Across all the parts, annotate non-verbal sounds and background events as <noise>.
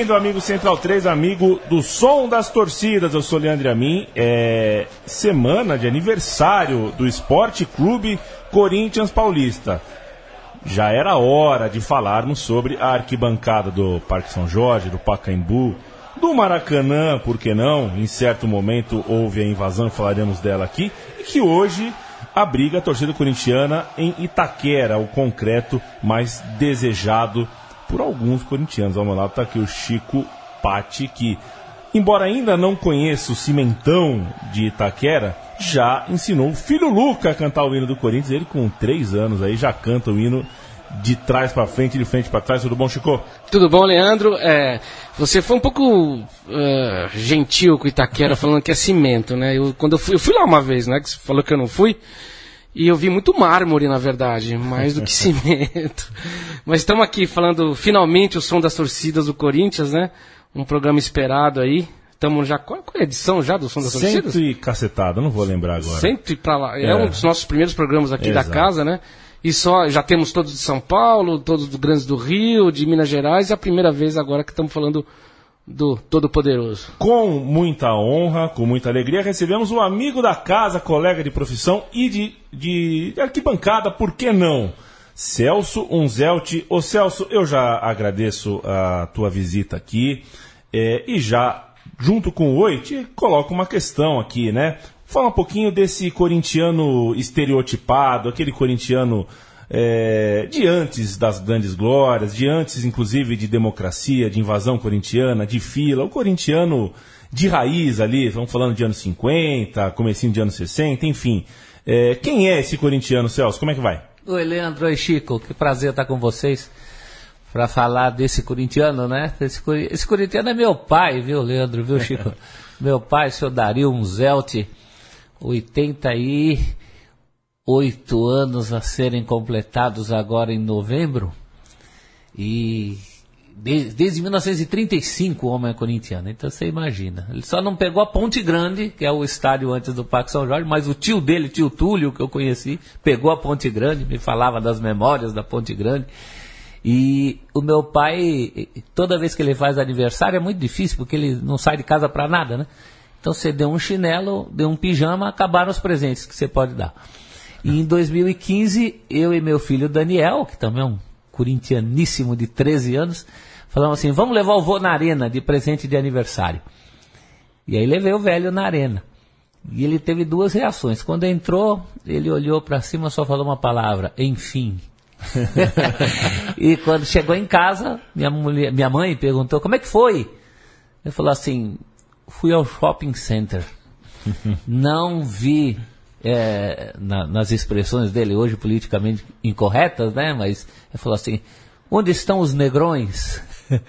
Bem-vindo, amigo Central 3, amigo do Som das Torcidas. Eu sou Leandro Amin. É semana de aniversário do Esporte Clube Corinthians Paulista. Já era hora de falarmos sobre a arquibancada do Parque São Jorge, do Pacaembu, do Maracanã, por que não? Em certo momento houve a invasão, falaremos dela aqui, e que hoje abriga a torcida corintiana em Itaquera, o concreto mais desejado por alguns corintianos. Ao meu lado está aqui o Chico Patti, que, embora ainda não conheça o cimentão de Itaquera, já ensinou o filho Luca a cantar o hino do Corinthians. Ele, com três anos, aí já canta o hino de trás para frente, de frente para trás. Tudo bom, Chico? Tudo bom, Leandro? É, você foi um pouco uh, gentil com Itaquera, falando que é cimento, né? Eu, quando eu fui, eu fui lá uma vez, né? Que você falou que eu não fui. E eu vi muito mármore, na verdade, mais do que <laughs> cimento. Mas estamos aqui falando finalmente o som das torcidas do Corinthians, né? Um programa esperado aí. Estamos já. Qual é a edição já do som das torcidas? Cento e cacetada, não vou lembrar agora. Cento e pra lá. É, é um dos nossos primeiros programas aqui Exato. da casa, né? E só já temos todos de São Paulo, todos do Grandes do Rio, de Minas Gerais, e é a primeira vez agora que estamos falando do Todo-Poderoso. Com muita honra, com muita alegria, recebemos um amigo da casa, colega de profissão e de, de, de arquibancada, por que não? Celso Unzelt. Ô Celso, eu já agradeço a tua visita aqui é, e já, junto com o Oi, te coloco uma questão aqui, né? Fala um pouquinho desse corintiano estereotipado, aquele corintiano é, de antes das grandes glórias, de antes, inclusive, de democracia, de invasão corintiana, de fila, o corintiano de raiz ali, vamos falando de anos 50, comecinho de anos 60, enfim. É, quem é esse corintiano, Celso? Como é que vai? Oi, Leandro. Oi, Chico. Que prazer estar com vocês para falar desse corintiano, né? Esse, esse, corintiano é meu pai, viu, Leandro, viu, Chico? <laughs> meu pai, senhor Dario Unzelt, 80 e oito anos a serem completados agora em novembro. E desde, desde 1935 o homem é corintiano. Então você imagina. Ele só não pegou a Ponte Grande, que é o estádio antes do Parque São Jorge, mas o tio dele, tio Túlio, que eu conheci, pegou a Ponte Grande, me falava das memórias da Ponte Grande. E o meu pai, toda vez que ele faz aniversário, é muito difícil, porque ele não sai de casa para nada, né? Então você deu um chinelo, deu um pijama, acabaram os presentes que você pode dar. E em 2015, eu e meu filho Daniel, que também é um corintianíssimo de 13 anos, falamos assim: vamos levar o vô na arena de presente de aniversário. E aí levei o velho na arena. E ele teve duas reações. Quando entrou, ele olhou para cima só falou uma palavra: enfim. <laughs> e quando chegou em casa, minha, mulher, minha mãe perguntou: como é que foi? Ele falou assim: fui ao shopping center. Não vi é, na, nas expressões dele hoje politicamente incorretas, né? Mas ele falou assim: onde estão os negrões? <laughs>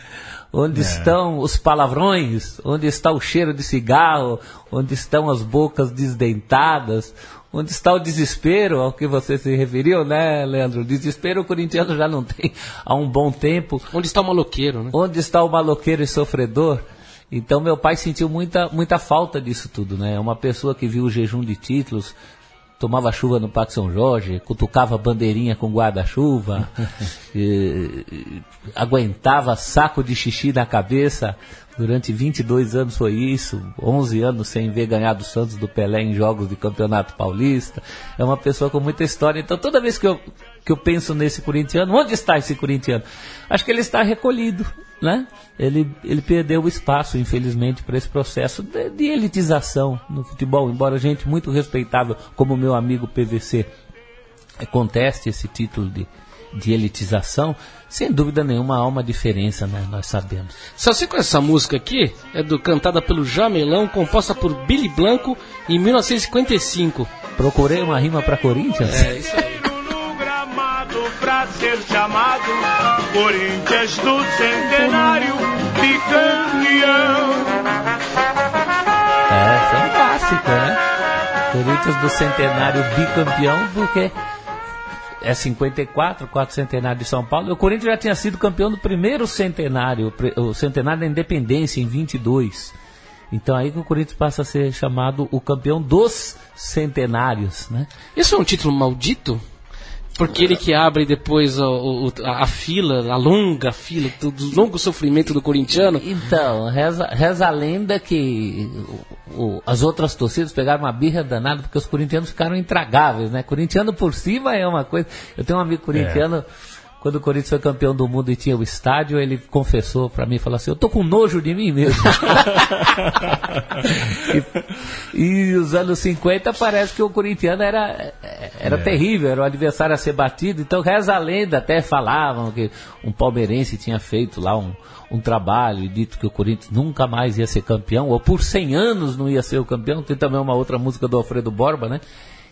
onde é. estão os palavrões? Onde está o cheiro de cigarro? Onde estão as bocas desdentadas? Onde está o desespero ao que você se referiu, né, Leandro? Desespero o corintiano já não tem há um bom tempo. Onde está o maloqueiro, né? Onde está o maloqueiro e sofredor? Então meu pai sentiu muita, muita falta disso tudo, né? Uma pessoa que viu o jejum de títulos, tomava chuva no Parque São Jorge, cutucava bandeirinha com guarda-chuva, <laughs> aguentava saco de xixi na cabeça. Durante 22 anos foi isso, 11 anos sem ver ganhar do Santos do Pelé em jogos de Campeonato Paulista. É uma pessoa com muita história. Então toda vez que eu, que eu penso nesse corintiano, onde está esse corintiano? Acho que ele está recolhido né? Ele, ele perdeu o espaço, infelizmente, para esse processo de, de, elitização no futebol. Embora gente muito respeitável, como o meu amigo PVC, conteste esse título de, de elitização, sem dúvida nenhuma há uma diferença, né? Nós sabemos. Só sei com essa música aqui, é do cantada pelo Jamelão, composta por Billy Blanco em 1955. Procurei uma rima para Corinthians? É, isso aí pra ser chamado Corinthians do Centenário bicampeão. É, é um clássico, né? Corinthians do Centenário bicampeão, porque é 54, quatro centenário de São Paulo. O Corinthians já tinha sido campeão do primeiro centenário, o centenário da independência em 22. Então aí que o Corinthians passa a ser chamado o campeão dos centenários, né? Isso é um título maldito? Porque ele que abre depois o, o- a, a fila, a longa fila, do, do longo sofrimento do corintiano. Então, reza, reza a lenda que o- o- as outras torcidas pegaram uma birra danada porque os corintianos ficaram intragáveis, né? Corintiano por cima é uma coisa. Eu tenho um amigo corintiano, quando o Corinthians foi campeão do mundo e tinha o estádio, ele confessou pra mim, falou assim, eu tô com nojo de mim mesmo. <laughs> e, e os anos 50 parece que o corintiano era, era terrível, era o adversário a ser batido. Então reza a lenda, até falavam que um palmeirense tinha feito lá um, um trabalho e dito que o Corinthians nunca mais ia ser campeão, ou por 100 anos não ia ser o campeão. Tem também uma outra música do Alfredo Borba, né?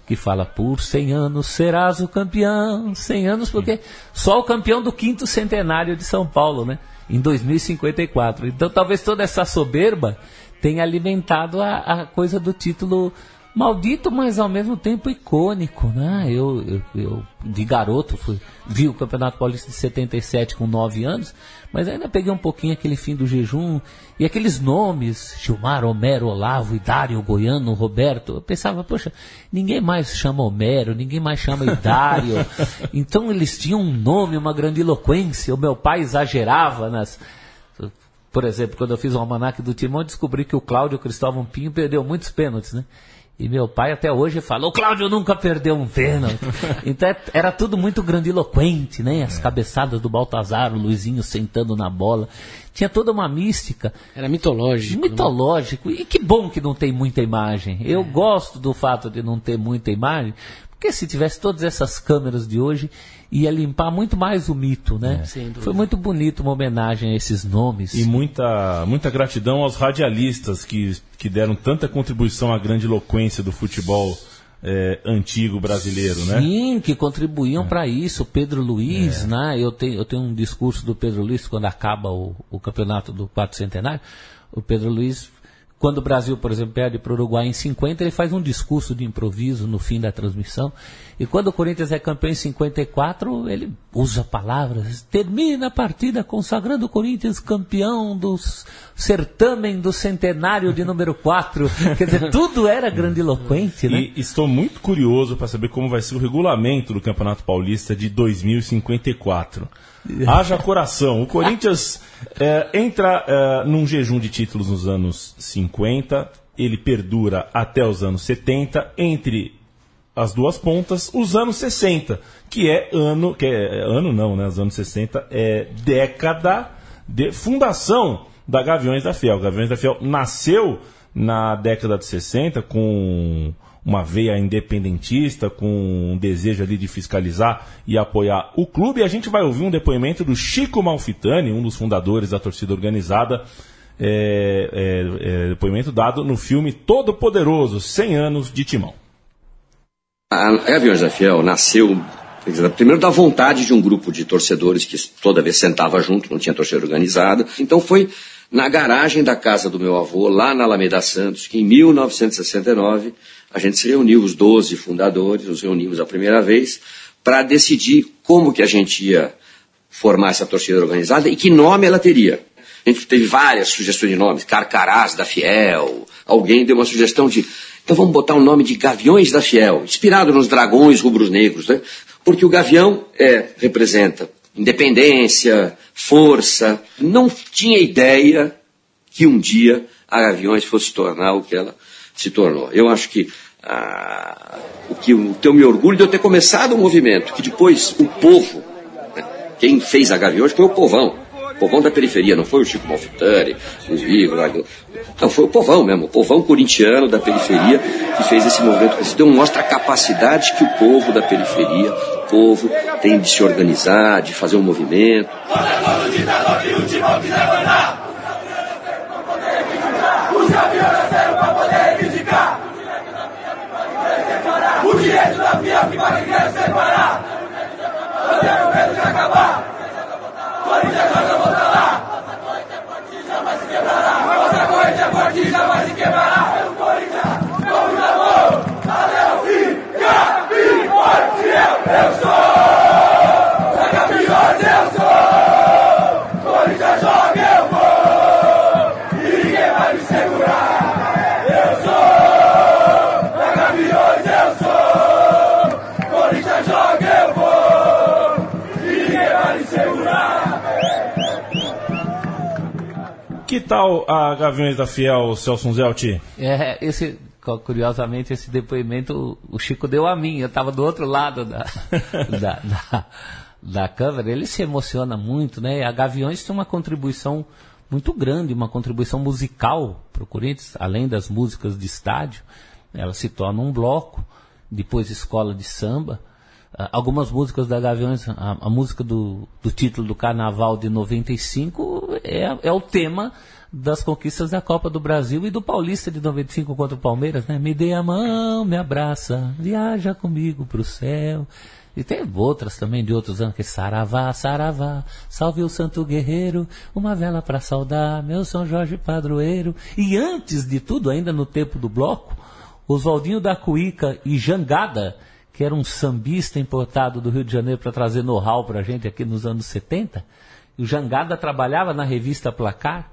Que fala, por 100 anos serás o campeão. 100 anos porque só o campeão do quinto centenário de São Paulo, né? Em 2054. Então talvez toda essa soberba tenha alimentado a, a coisa do título maldito, mas ao mesmo tempo icônico, né? Eu, eu, eu, de garoto fui, vi o Campeonato Paulista de 77 com 9 anos, mas ainda peguei um pouquinho aquele fim do jejum e aqueles nomes, Gilmar, Homero, Olavo, Idário, Goiano, Roberto, eu pensava, poxa, ninguém mais chama Homero, ninguém mais chama Idário, <laughs> então eles tinham um nome, uma grandiloquência, o meu pai exagerava nas, por exemplo, quando eu fiz o almanac do Timão, eu descobri que o Cláudio Cristóvão Pinho perdeu muitos pênaltis, né? E meu pai até hoje fala, o Cláudio nunca perdeu um pênalti. <laughs> então é- era tudo muito grandiloquente, né? As cabeçadas do Baltazar, o Luizinho sentando na bola. Tinha toda uma mística. Era mitológico. né? Mitológico. E que bom que não tem muita imagem. Eu gosto do fato de não ter muita imagem, porque se tivesse todas essas câmeras de hoje, ia limpar muito mais o mito, né? Dúvida. Foi muito bonito uma homenagem a esses nomes. E muita, muita gratidão aos radialistas que, que deram tanta contribuição à grande eloquência do futebol eh, antigo brasileiro, né? Sim, que contribuíam para isso. Pedro Luiz, né? Eu tenho, eu tenho um discurso do Pedro Luiz quando acaba o, o campeonato do quarto centenário. O Pedro Luiz, quando o Brasil, por exemplo, perde para o Uruguai em 50, ele faz um discurso de improviso no fim da transmissão. E quando o Corinthians é campeão em 54, ele usa palavras. Termina a partida consagrando o Corinthians campeão do certamen do centenário de número 4. <laughs> Quer dizer, tudo era grandiloquente, né? E estou muito curioso para saber como vai ser o regulamento do Campeonato Paulista de 2054. Haja coração. O Corinthians eh, entra eh, num jejum de títulos nos anos 50, ele perdura até os anos 70, entre as duas pontas, os anos 60, que é ano, que é ano não, né? Os anos 60 é década de fundação da Gaviões da Fiel. Gaviões da Fiel nasceu na década de 60 com uma veia independentista, com um desejo ali de fiscalizar e apoiar o clube. E a gente vai ouvir um depoimento do Chico Malfitani, um dos fundadores da torcida organizada, é, é, é, depoimento dado no filme Todo Poderoso, 100 anos de Timão. A Gaviões da Fiel nasceu, primeiro da vontade de um grupo de torcedores que toda vez sentava junto, não tinha torcida organizada. Então foi na garagem da casa do meu avô, lá na Alameda Santos, que em 1969 a gente se reuniu, os 12 fundadores, nos reunimos a primeira vez, para decidir como que a gente ia formar essa torcida organizada e que nome ela teria. A gente teve várias sugestões de nomes, Carcarás da Fiel, alguém deu uma sugestão de, então vamos botar o nome de Gaviões da Fiel, inspirado nos dragões rubros-negros, né? Porque o gavião é, representa independência, força. Não tinha ideia que um dia a Gaviões fosse se tornar o que ela se tornou. Eu acho que ah, o que o teu me orgulho de eu ter começado o movimento, que depois o povo, né, quem fez a Gaviões foi o povão. O povão da periferia, não foi o Chico Malfitani, o Igor, não, foi o povão mesmo, o povão corintiano da periferia que fez esse movimento. Deu, mostra a capacidade que o povo da periferia, o povo tem de se organizar, de fazer um movimento. Os gaviões nasceram pra poder reivindicar O fiel que vai querer separar Eu tenho medo de acabar Corinthians nós vamos voltar lá Nossa corrente é forte, jamais se quebrará Nossa corrente é forte, jamais se quebrará É o Corinthians, vamos na mão Até o fim, Gaviões, fiel eu sou É Gaviões eu sou Corinthians joga tal a Gaviões da Fiel, Celso Zelti? É, esse, curiosamente, esse depoimento o Chico deu a mim. Eu estava do outro lado da, <laughs> da, da, da câmera. Ele se emociona muito, né? A Gaviões tem uma contribuição muito grande, uma contribuição musical para o Corinthians, além das músicas de estádio. Ela se torna um bloco, depois escola de samba. Uh, algumas músicas da Gaviões, a, a música do, do, título do Carnaval de 95 é, é o tema das conquistas da Copa do Brasil e do Paulista de 95 contra o Palmeiras, né? Me dê a mão, me abraça, viaja comigo pro céu. E tem outras também de outros anos, que Saravá, Saravá, salve o santo guerreiro, uma vela para saudar, meu São Jorge padroeiro. E antes de tudo, ainda no tempo do bloco, Oswaldinho da Cuíca e Jangada, que era um sambista importado do Rio de Janeiro para trazer know-how para a gente aqui nos anos 70. E o Jangada trabalhava na revista Placar,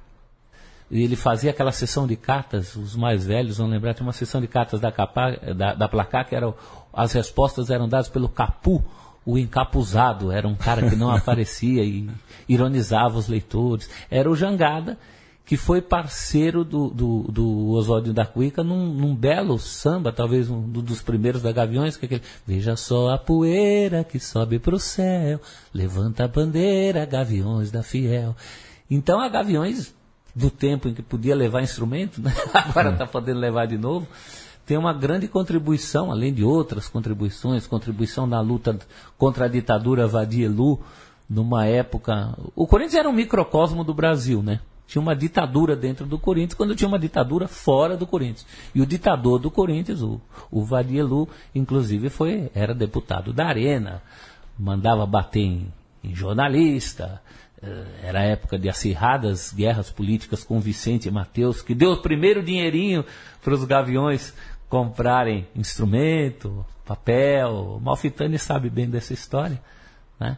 ele fazia aquela sessão de cartas, os mais velhos vão lembrar, tinha uma sessão de cartas da, capa, da, da Placar, que era, as respostas eram dadas pelo Capu, o encapuzado, era um cara que não <laughs> aparecia e ironizava os leitores. Era o Jangada, que foi parceiro do, do, do Oswaldinho da Cuica num, num, belo samba, talvez um dos primeiros da Gaviões, que é aquele Veja só a poeira que sobe para o céu, levanta a bandeira, Gaviões da Fiel. Então a Gaviões, do tempo em que podia levar instrumento, né? <laughs> agora está podendo levar de novo, tem uma grande contribuição, além de outras contribuições, contribuição na luta contra a ditadura Vadielu, numa época... O Corinthians era um microcosmo do Brasil, né? Tinha uma ditadura dentro do Corinthians, quando tinha uma ditadura fora do Corinthians. E o ditador do Corinthians, o, o Vadielu, inclusive foi, era deputado da Arena, mandava bater em, em jornalista. Eh, era época de acirradas guerras políticas com Vicente e Mateus, que deu o primeiro dinheirinho para os gaviões comprarem instrumento, papel. Malfitani sabe bem dessa história. Né?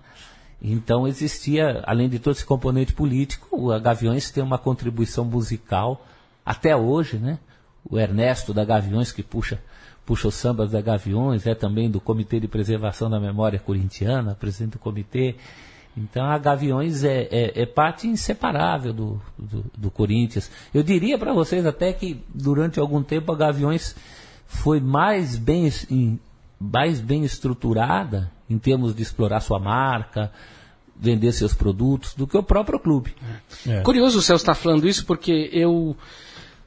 Então existia, além de todo esse componente político, a Gaviões tem uma contribuição musical até hoje, né? O Ernesto da Gaviões que puxa puxa os sambas da Gaviões, é também do Comitê de Preservação da Memória Corintiana, presidente do comitê. Então a Gaviões é, é, é parte inseparável do, do, do Corinthians. Eu diria para vocês até que durante algum tempo a Gaviões foi mais bem, mais bem estruturada em termos de explorar sua marca, vender seus produtos, do que o próprio clube. É. Curioso o Celso estar tá falando isso, porque eu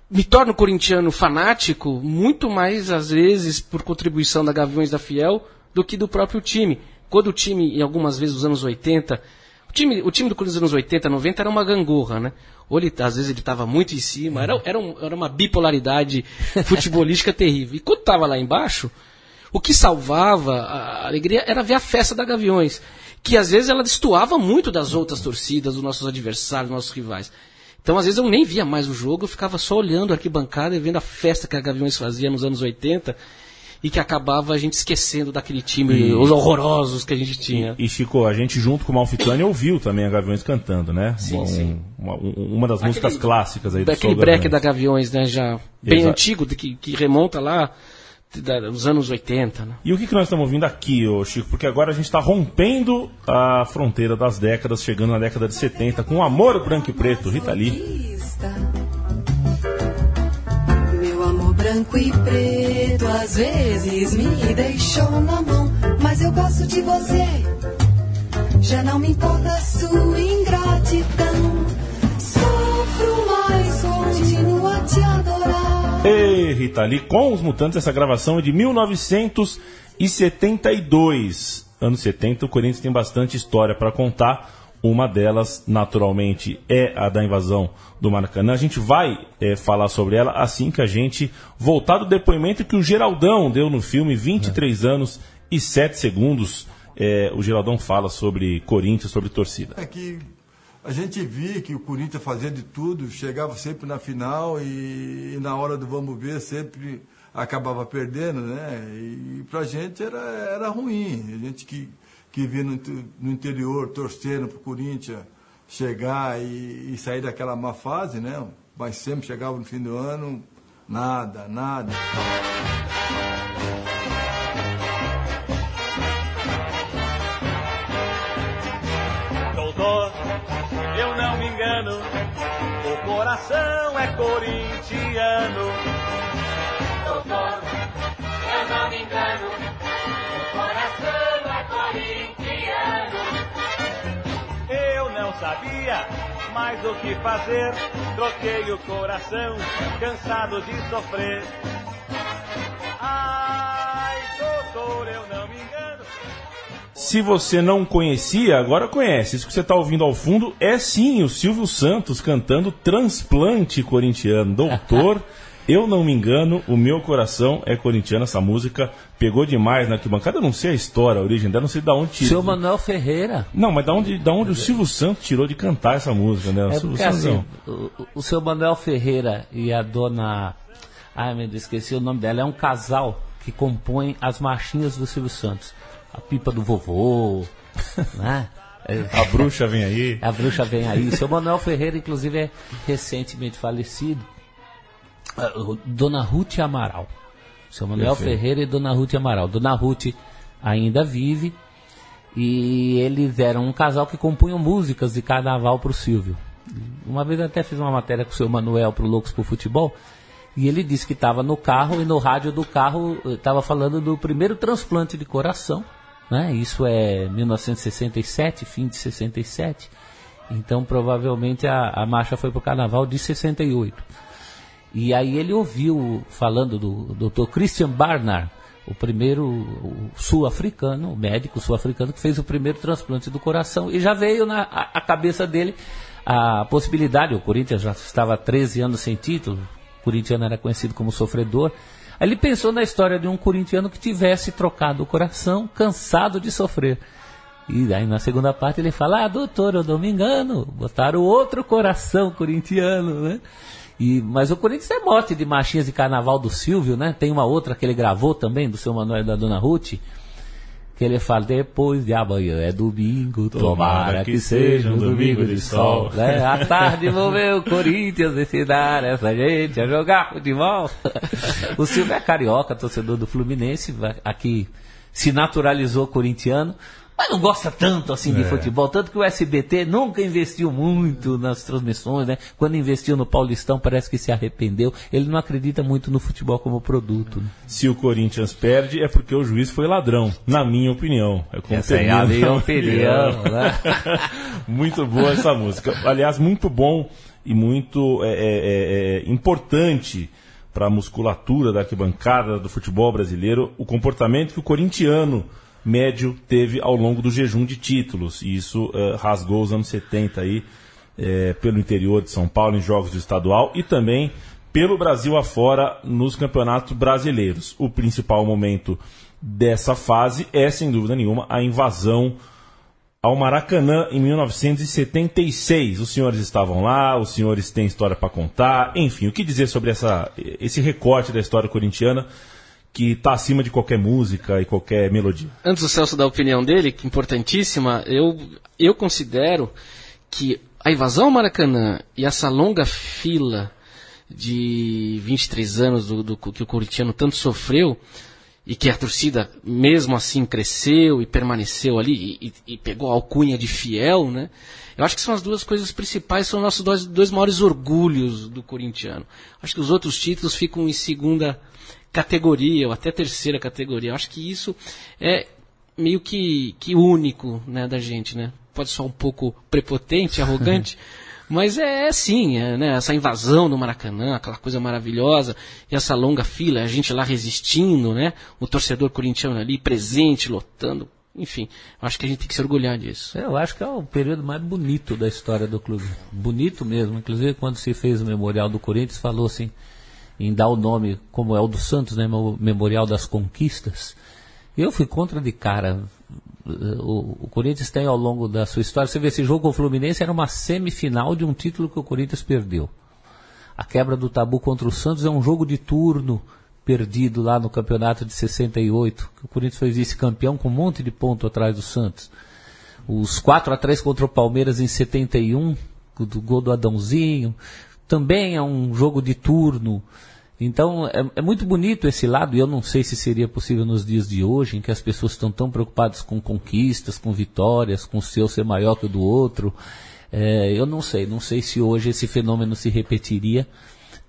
me torno corintiano fanático muito mais, às vezes, por contribuição da Gaviões da Fiel do que do próprio time. Quando o time, em algumas vezes, dos anos 80, o time, o time do Corinthians dos anos 80, 90 era uma gangorra, né? Ou ele, às vezes ele estava muito em cima, era, era, um, era uma bipolaridade <laughs> futebolística terrível. E quando estava lá embaixo, o que salvava a alegria era ver a festa da Gaviões, que às vezes ela destoava muito das outras torcidas, dos nossos adversários, dos nossos rivais. Então, às vezes, eu nem via mais o jogo, eu ficava só olhando a arquibancada e vendo a festa que a Gaviões fazia nos anos 80 e que acabava a gente esquecendo daquele time, e, os horrorosos que a gente tinha. E, e Chico, a gente junto com o Malfitani ouviu também a Gaviões cantando, né? Sim, um, sim. Uma, uma das aquele, músicas clássicas aí do Daquele break da Gaviões, né? Já bem Exato. antigo, que, que remonta lá dos anos 80. Né? E o que, que nós estamos ouvindo aqui, ô Chico? Porque agora a gente está rompendo a fronteira das décadas, chegando na década de 70, com Amor Branco e Preto, Rita Lee. Meu amor branco e preto às vezes me deixou na mão, mas eu gosto de você. Já não me importa a sua ingratidão. Sofro, mas continuo a te adorar. Ei, Rita Lee, com os Mutantes, essa gravação é de 1972. Anos 70, o Corinthians tem bastante história para contar. Uma delas, naturalmente, é a da invasão do Maracanã. A gente vai é, falar sobre ela assim que a gente voltar do depoimento que o Geraldão deu no filme 23 é. anos e 7 segundos. É, o Geraldão fala sobre Corinthians, sobre torcida. É que a gente via que o Corinthians fazia de tudo, chegava sempre na final e, e na hora do vamos ver sempre acabava perdendo, né? E pra gente era, era ruim. A gente que, que via no, no interior torcendo pro Corinthians chegar e, e, sair daquela má fase, né? Mas sempre chegava no fim do ano, nada, nada. é corintiano. Doutor, eu não me engano, sabia mais o que fazer. Troquei o coração, cansado de sofrer. Ai, doutor, eu não me engano. Se você não conhecia, agora conhece. Isso que você está ouvindo ao fundo é sim o Silvio Santos cantando Transplante Corintiano. Doutor, <laughs> eu não me engano, o meu coração é corintiano. Essa música pegou demais na arquibancada. Eu não sei a história, a origem dela, não sei de onde tirou. Seu Manuel Ferreira. Não, mas da onde, da onde o Silvio Santos tirou de cantar essa música, né? O É porque assim, não. o, o seu Manuel Ferreira e a dona. Ai, meu Deus, esqueci o nome dela. É um casal que compõe as marchinhas do Silvio Santos. A pipa do vovô, <laughs> né? É, A bruxa vem aí. a bruxa vem aí. Seu Manuel Ferreira, inclusive, é recentemente falecido. Ah, Dona Ruth Amaral. Seu Manuel Perfeito. Ferreira e Dona Ruth Amaral. Dona Ruth ainda vive e eles eram um casal que compunham músicas de carnaval para o Silvio. Uma vez eu até fiz uma matéria com o seu Manuel para o Loucos por Futebol e ele disse que estava no carro e no rádio do carro estava falando do primeiro transplante de coração. Né? Isso é 1967, fim de 67. Então provavelmente a, a marcha foi para o carnaval de 68. E aí ele ouviu falando do Dr. Christian Barnard, o primeiro sul-africano, o médico sul-africano que fez o primeiro transplante do coração. E já veio na a, a cabeça dele a possibilidade, o Corinthians já estava há 13 anos sem título, o corintiano era conhecido como sofredor. Aí ele pensou na história de um corintiano que tivesse trocado o coração, cansado de sofrer. E aí na segunda parte ele fala, ah, doutor, eu não me engano, botaram outro coração corintiano, né? E, mas o Corinthians é mote de marchinhas de carnaval do Silvio, né? Tem uma outra que ele gravou também, do seu Manuel e da Dona Ruth, que ele fala, depois de amanhã é domingo, tomara, que, seja um domingo de sol. Né? À tarde vou ver o Corinthians ensinar essa gente a jogar futebol. o Silvio é carioca, torcedor do Fluminense, aqui se naturalizou corintiano, mas não gosta tanto assim de futebol, tanto que o SBT nunca investiu muito nas transmissões, né? Quando investiu no Paulistão parece que se arrependeu. Ele não acredita muito no futebol como produto. né? Se o Corinthians perde, é porque o juiz foi ladrão, na minha opinião. É como Essa é a minha opinião, né? <laughs> muito boa essa música. Aliás, muito bom e muito é, é, é, é, importante para a musculatura da arquibancada do futebol brasileiro o comportamento que o corintiano médio teve ao longo do jejum de títulos. E isso eh, rasgou os anos 70 aí eh, pelo interior de São Paulo em jogos do estadual e também pelo Brasil afora nos campeonatos brasileiros. O principal momento dessa fase é, sem dúvida nenhuma, a invasão ao Maracanã em 1976. Os senhores estavam lá, os senhores têm história para contar. Enfim, o que dizer sobre essa, esse recorte da história corintiana que está acima de qualquer música e qualquer melodia? Antes do Celso dar a opinião dele, que é importantíssima, eu, eu considero que a invasão ao Maracanã e essa longa fila de 23 anos do, do que o corintiano tanto sofreu e que a torcida mesmo assim cresceu e permaneceu ali e, e- pegou a alcunha de fiel, né? Eu acho que são as duas coisas principais, são nossos dois, dois maiores orgulhos do corintiano. Acho que os outros títulos ficam em segunda categoria ou até terceira categoria. Eu acho que isso é meio que, que único né, da gente, né? Pode soar um pouco prepotente, <laughs> arrogante, mas é, é sim, é, né? Essa invasão no Maracanã, aquela coisa maravilhosa, e essa longa fila, a gente lá resistindo, né? O torcedor corintiano ali presente, lotando. Enfim, acho que a gente tem que se orgulhar disso. Eu acho que é o período mais bonito da história do clube. Bonito mesmo. Inclusive, quando se fez o Memorial do Corinthians, falou assim, em dar o nome, como é o do Santos, né? Memorial das Conquistas. Eu fui contra de cara. O, o Corinthians tem ao longo da sua história, você vê esse jogo com o Fluminense era uma semifinal de um título que o Corinthians perdeu. A quebra do tabu contra o Santos é um jogo de turno perdido lá no campeonato de 68. que O Corinthians foi vice-campeão com um monte de ponto atrás do Santos. Os 4 a 3 contra o Palmeiras em 71, do gol do Adãozinho, também é um jogo de turno. Então é, é muito bonito esse lado, e eu não sei se seria possível nos dias de hoje, em que as pessoas estão tão preocupadas com conquistas, com vitórias, com o seu ser maior que o do outro. É, eu não sei, não sei se hoje esse fenômeno se repetiria.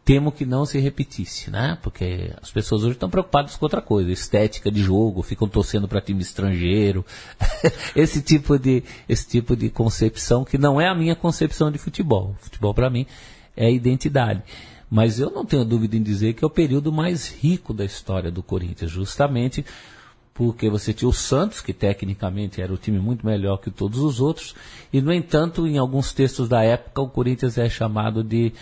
Temo que não se repetisse, né? Porque as pessoas hoje estão preocupadas com outra coisa, estética de jogo, ficam torcendo para time estrangeiro, <laughs> esse tipo de esse tipo de concepção que não é a minha concepção de futebol. Futebol para mim é identidade. Mas eu não tenho dúvida em dizer que é o período mais rico da história do Corinthians, justamente porque você tinha o Santos, que tecnicamente era o time muito melhor que todos os outros, e no entanto, em alguns textos da época, o Corinthians é chamado de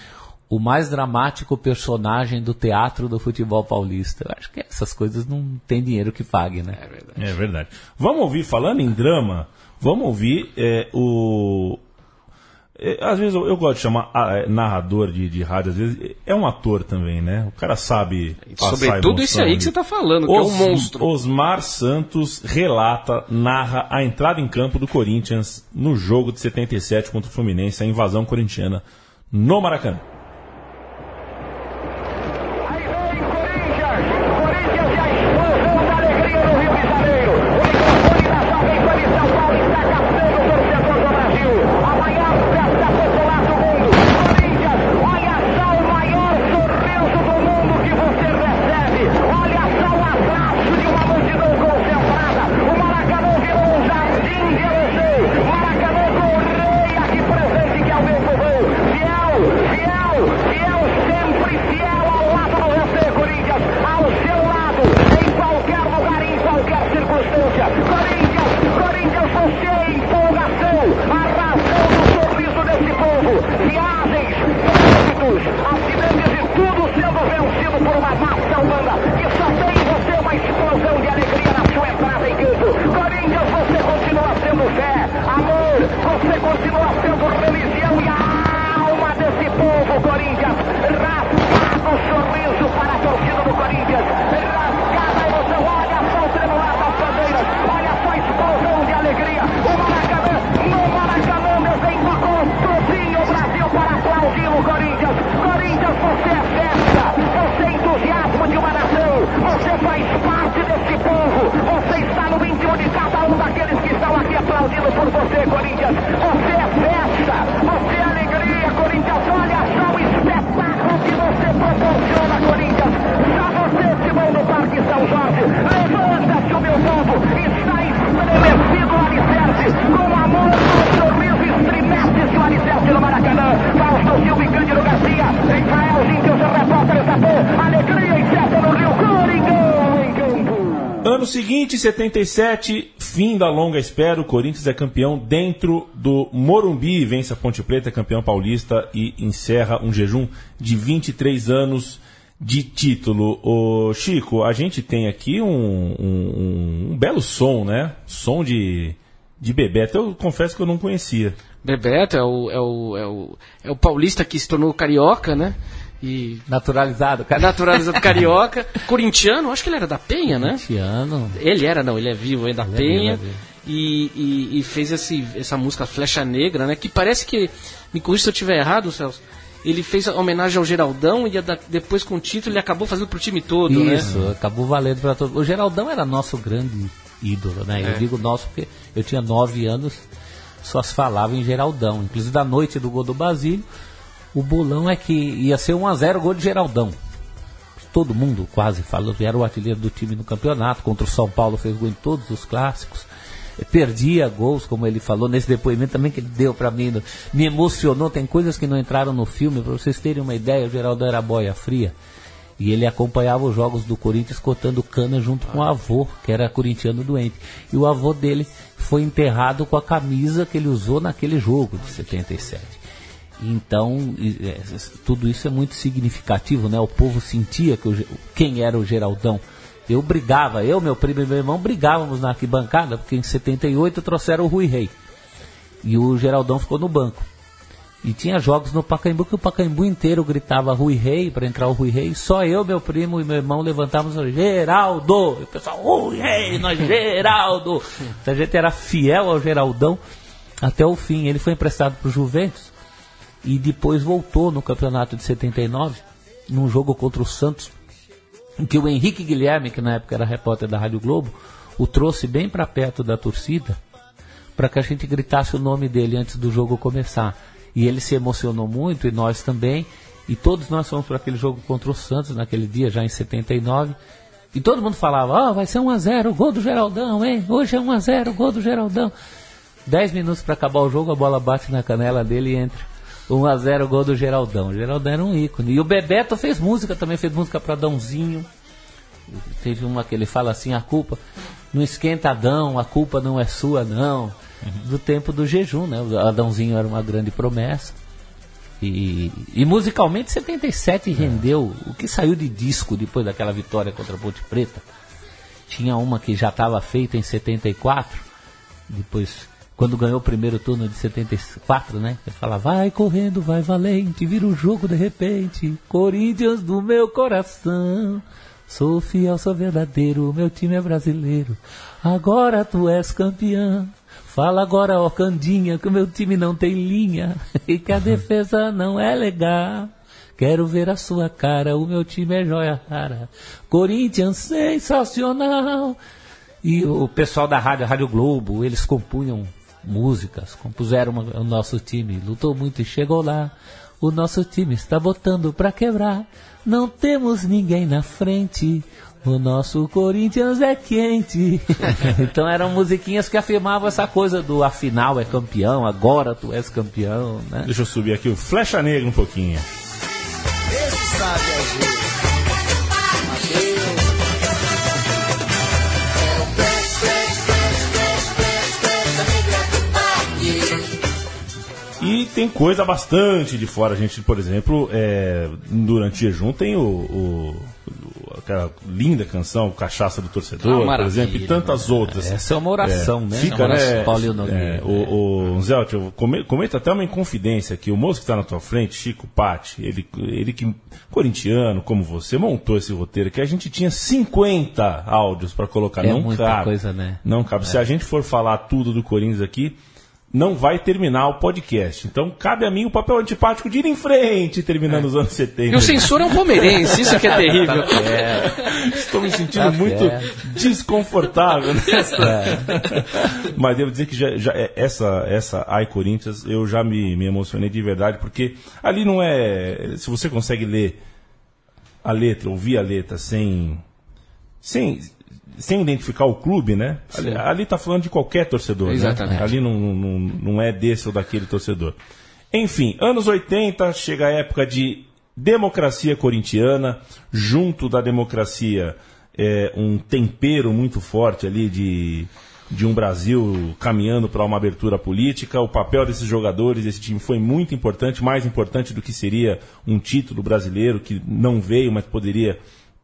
o mais dramático personagem do teatro do futebol paulista. Eu acho que essas coisas não tem dinheiro que pague, né? É verdade. É verdade. Vamos ouvir, falando em drama, vamos ouvir é, o. é, às vezes eu, eu gosto de chamar ah, é, narrador de, de rádio, às vezes é um ator também, né? O cara sabe. Sobretudo emoção aí que você tá falando, que é um Os- monstro. Osmar Santos relata, narra a entrada em campo do Corinthians no jogo de 77 contra o Fluminense, a invasão corintiana no Maracanã. 77, fim da longa espera, o Corinthians é campeão dentro do Morumbi, vence a Ponte Preta, é campeão paulista e encerra um jejum de 23 anos de título. Ô, Chico, a gente tem aqui um, um- um belo som, né? Som de, de Bebeto. Eu confesso que eu não conhecia. Bebeto é o, é o, é o, é o paulista que se tornou carioca, né? E Naturalizado, cara. naturalizado carioca. <laughs> Corintiano, acho que ele era da Penha, né? Corintiano. Ele era, não, ele é vivo, é da Ele é Penha. vivo, é. E, e, e fez esse, essa música Flecha Negra, né? Que parece que, me corrija se eu estiver errado, Celso. Ele fez a homenagem ao Geraldão e da- depois com o título ele acabou fazendo pro time todo, né? Isso, acabou valendo para todo O Geraldão era nosso grande ídolo, né? É. Eu digo nosso porque eu tinha nove anos, só se falava em Geraldão. Inclusive, da noite do gol do Basílio, o bolão é que ia ser 1x0 gol de Geraldão. Todo mundo quase falou era o artilheiro do time no campeonato. Contra o São Paulo fez gol em todos os clássicos. Perdia gols, como ele falou nesse depoimento também que ele deu pra mim. Me emocionou. Tem coisas que não entraram no filme. Pra vocês terem uma ideia, o Geraldão era boia fria. E ele acompanhava os jogos do Corinthians cortando cana junto com o avô, que era corintiano doente. E o avô dele foi enterrado com a camisa que ele usou naquele jogo de 77. Então, é, tudo isso é muito significativo, né? O povo sentia que o quem era o Geraldão. Eu brigava, eu, meu primo e meu irmão brigávamos na arquibancada, porque em 78 trouxeram o Rui Rei. E o Geraldão ficou no banco. E tinha jogos no Pacaembu que o Pacaembu inteiro gritava Rui Rei para entrar o Rui Rei. Só eu, meu primo e meu irmão levantávamos Geraldo. E o pessoal, Rui Rei, nós Geraldo. <laughs> Então a gente era fiel ao Geraldão até o fim. Ele foi emprestado para o Juventus e depois voltou no campeonato de 79, num jogo contra o Santos, em que o Henrique Guilherme, que na época era repórter da Rádio Globo, o trouxe bem para perto da torcida para que a gente gritasse o nome dele antes do jogo começar. E ele se emocionou muito, e nós também. E todos nós fomos para aquele jogo contra o Santos naquele dia, já em 79. E todo mundo falava, ó, vai ser 1x0, gol do Geraldão, hein? Hoje é 1x0, gol do Geraldão. 10 minutos para acabar o jogo, a bola bate na canela dele e entra. 1x0, gol do Geraldão. O Geraldão era um ícone. E o Bebeto fez música também, fez música para Dãozinho. Teve uma que ele fala assim, a culpa não esquenta Adão, a culpa não é sua, não. Do tempo do jejum, né? O Adãozinho era uma grande promessa. E, e musicalmente 77 rendeu o que saiu de disco depois daquela vitória contra a Ponte Preta. Tinha uma que já estava feita em 74, depois quando ganhou o primeiro turno de 74, né? Ele fala, vai correndo, vai valente, vira o jogo de repente, Corinthians do meu coração. Sou fiel, sou verdadeiro, meu time é brasileiro. Agora tu és campeão. Fala agora, ó Candinha, que o meu time não tem linha <laughs> e que a defesa não é legal. Quero ver a sua cara, o meu time é joia rara. Corinthians sensacional. E o pessoal da rádio, Rádio Globo, eles compunham músicas, compuseram uma- o nosso time, lutou muito e chegou lá. O nosso time está botando pra quebrar. Não temos ninguém na frente. O nosso Corinthians é quente. <laughs> então eram musiquinhas que afirmavam essa coisa do afinal é campeão, agora tu és campeão, né? Deixa eu subir aqui o Flecha Negra um pouquinho. Esse sabe agir. Tem coisa bastante de fora. A gente, por exemplo, é, durante o jejum tem o, o- aquela linda canção, Cachaça do Torcedor, Ah, por exemplo, e tantas outras. Essa é uma oração, né? Fica, né? Paulinho Nogueira. é, o, o Zé, eu come- comenta até uma inconfidência aqui. O moço que está na tua frente, Chico Patti, ele, ele que, corintiano como você, montou esse roteiro que a gente tinha 50 áudios para colocar. É não muita cabe. coisa, né? Não cabe. Se a gente for falar tudo do Corinthians aqui, não vai terminar o podcast. Então, cabe a mim o papel antipático de ir em frente, terminando os anos 70. E o censor é um palmeirense, isso que é <laughs> terrível. Estou me sentindo Tá muito desconfortável nessa. <laughs> Mas devo dizer que já, já- é- essa, essa Ai Corinthians eu já me, me emocionei de verdade, porque ali não é. Se você consegue ler a letra, ouvir a letra sem. sem sem identificar o clube, né? Ali, ali tá falando de qualquer torcedor, né? Exatamente. Ali não, não, não é desse ou daquele torcedor. Enfim, anos 80, chega a época de democracia corintiana, junto da democracia é, um tempero muito forte ali de, de um Brasil caminhando para uma abertura política. O papel desses jogadores, desse time foi muito importante, mais importante do que seria um título brasileiro que não veio, mas poderia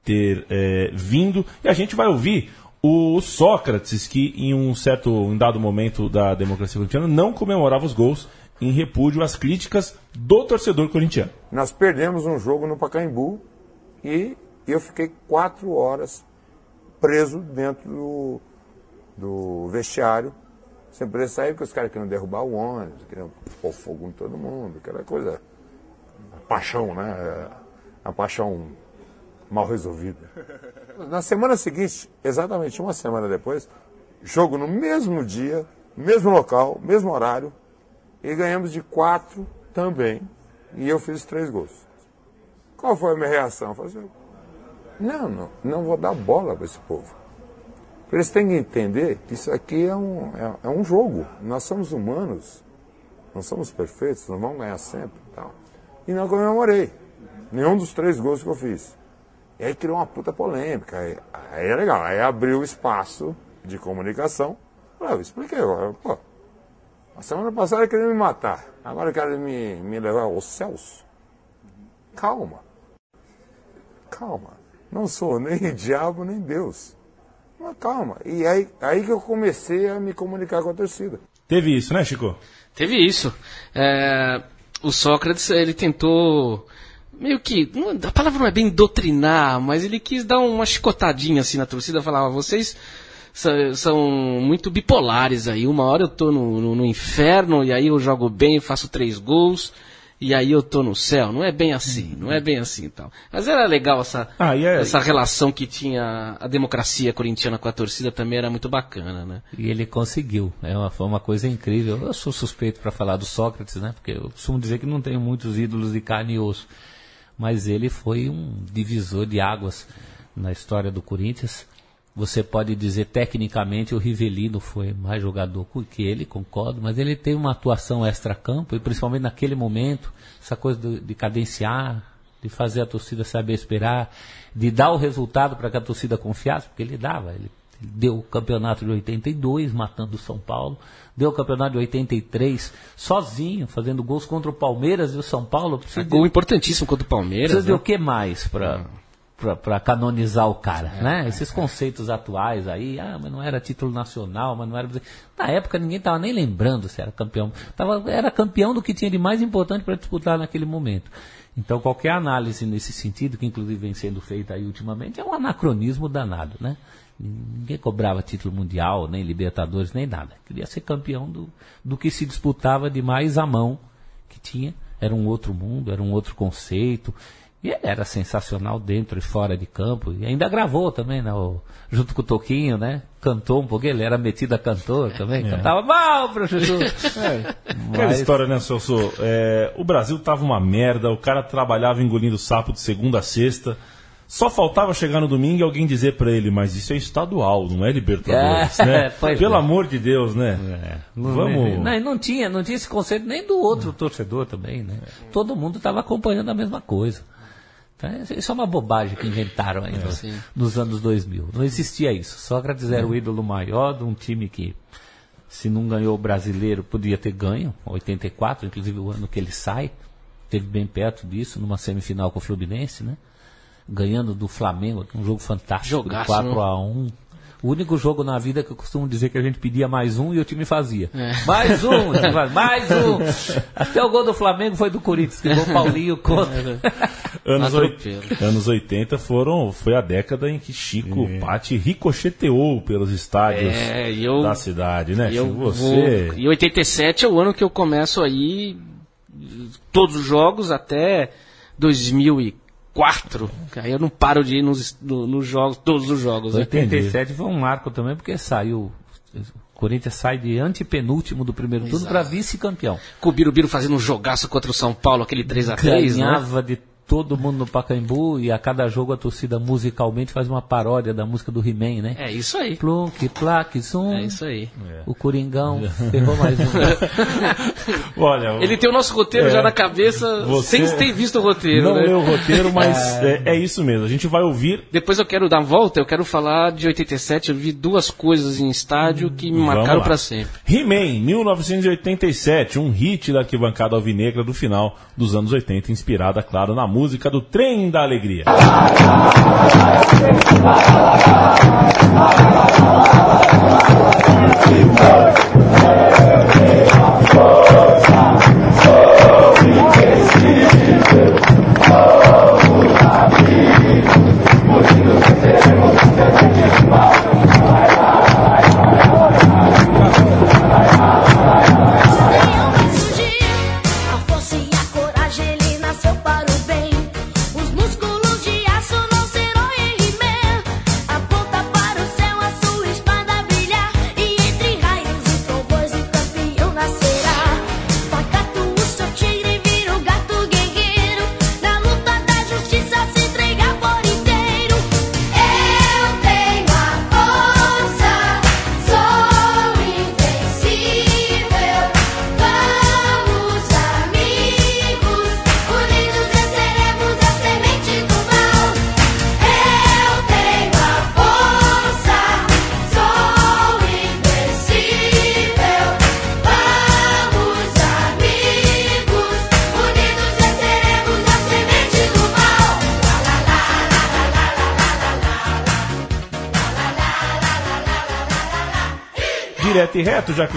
ter é, vindo. E a gente vai ouvir o Sócrates, que em um certo, em dado momento da democracia corintiana, não comemorava os gols em repúdio às críticas do torcedor corintiano. Nós perdemos um jogo no Pacaembu e eu fiquei quatro horas preso dentro do, do vestiário, sem poder sair, porque os caras queriam derrubar o ônibus, queriam pôr fogo em todo mundo, aquela coisa. A paixão, né? A paixão mal resolvida. Na semana seguinte, exatamente uma semana depois, jogo no mesmo dia, mesmo local, mesmo horário, e ganhamos de quatro também. E eu fiz três gols. Qual foi a minha reação? Eu falei assim, não, não, não vou dar bola para esse povo. Eles têm que entender que isso aqui é um, é, é um jogo. Nós somos humanos, não somos perfeitos, não vamos ganhar sempre. e Tal. E não comemorei nenhum dos três gols que eu fiz. E aí criou uma puta polêmica. Aí, aí é legal, aí abriu espaço de comunicação. Eu expliquei, eu, pô, a semana passada queriam me matar, agora querem me, me levar aos céus. Calma. Calma. Não sou nem <laughs> diabo nem Deus. Mas calma. E aí, aí que eu comecei a me comunicar com a torcida. Teve isso, né, Chico? Teve isso. É, o Sócrates, ele tentou meio que, não- a palavra não é bem doutrinar, mas ele quis dar uma chicotadinha assim na torcida, falava, vocês são muito bipolares aí, uma hora eu tô no, no- no inferno e aí eu jogo bem, faço três gols, e aí eu tô no céu. Não é bem assim, não é bem assim e tal. Mas era legal essa, Ah, é- essa relação que tinha a democracia corintiana com a torcida também era muito bacana, né? E ele conseguiu. É uma, foi uma coisa incrível. Eu sou suspeito para falar do Sócrates, né? Porque eu costumo dizer que não tenho muitos ídolos de carne e osso. Mas ele foi um divisor de águas na história do Corinthians. Você pode dizer tecnicamente o Rivelino foi mais jogador que ele, concordo, mas ele tem uma atuação extra-campo e principalmente naquele momento, essa coisa do- de cadenciar, de fazer a torcida saber esperar, de dar o resultado para que a torcida confiasse, porque ele dava. Ele deu o campeonato de 82, matando o São Paulo. Deu o campeonato de 83, sozinho, fazendo gols contra o Palmeiras e o São Paulo. Precisa de- Gol importantíssimo contra o Palmeiras. Precisa de né? o que mais para para canonizar o cara, né? Esses conceitos atuais aí, ah, mas não era título nacional, mas não era. Na época ninguém tava nem lembrando se era campeão. Tava, era campeão do que tinha de mais importante para disputar naquele momento. Então qualquer análise nesse sentido, que inclusive vem sendo feita aí ultimamente, é um anacronismo danado, né? Ninguém cobrava título mundial, nem Libertadores, nem nada. Queria ser campeão do, do que se disputava de mais à mão que tinha. Era um outro mundo, era um outro conceito. E ele era sensacional dentro e fora de campo. E ainda gravou também, né? o- junto com o Toquinho, né? Cantou um pouquinho, ele era metido a cantor também. Cantava mal pro Chuchu. <laughs> Aquela Mas- história, né, Celso? É, o Brasil tava uma merda, o cara trabalhava engolindo sapo de segunda a sexta. Só faltava chegar no domingo e alguém dizer pra ele, mas isso é estadual, não é Libertadores, <laughs> É, né? Pelo é. amor de Deus, né? Vamos. Não, e não tinha, não tinha esse conceito nem do outro torcedor também, né? Todo mundo estava acompanhando a mesma coisa. Então, isso é uma bobagem que inventaram aí nos, nos anos 2000. Não existia isso. Sócrates era o ídolo maior de um time que, se não ganhou o brasileiro, podia ter ganho. 84, inclusive o ano que ele sai, teve bem perto disso, numa semifinal com o Fluminense, né? Ganhando do Flamengo, um jogo fantástico, de Jogaço, 4 né? a 1 o único jogo na vida que eu costumo dizer que a gente pedia mais um e o time fazia. É. Mais um, o mais um. <laughs> Até o gol do Flamengo foi do Corinthians, que gol Paulinho <laughs> contra. Anos, oit- anos 80 foram, foi a década em que Chico Patti ricocheteou pelos estádios É, eu- da cidade, né? E eu Chico? Você. vou- E 87 é o ano que eu começo aí todos os jogos até 2004. Aí eu não paro de ir nos, no- nos jogos, todos os jogos. né? 87 foi um marco também, porque saiu. O Corinthians sai de antepenúltimo do primeiro turno Exato. para vice-campeão. Com o Birubiru fazendo um jogaço contra o São Paulo, aquele 3x3, né? Ganhava de todo mundo no Pacaembu e a cada jogo a torcida musicalmente faz uma paródia da música do He-Man, né? É isso aí. Plunk, plaque, zum. É isso aí. O Coringão <laughs> ferrou mais um. <laughs> Olha, Ele tem o nosso roteiro É. já na cabeça, Você sem ter visto o roteiro, não né? leu o roteiro, mas <laughs> é, é isso mesmo. A gente vai ouvir. Depois eu quero dar uma volta, eu quero falar de 87. Eu vi duas coisas em estádio que me Vamos marcaram pra sempre. He-Man, 1987, um hit da arquibancada alvinegra do final dos anos 80, inspirada, claro, na música do Trem da Alegria.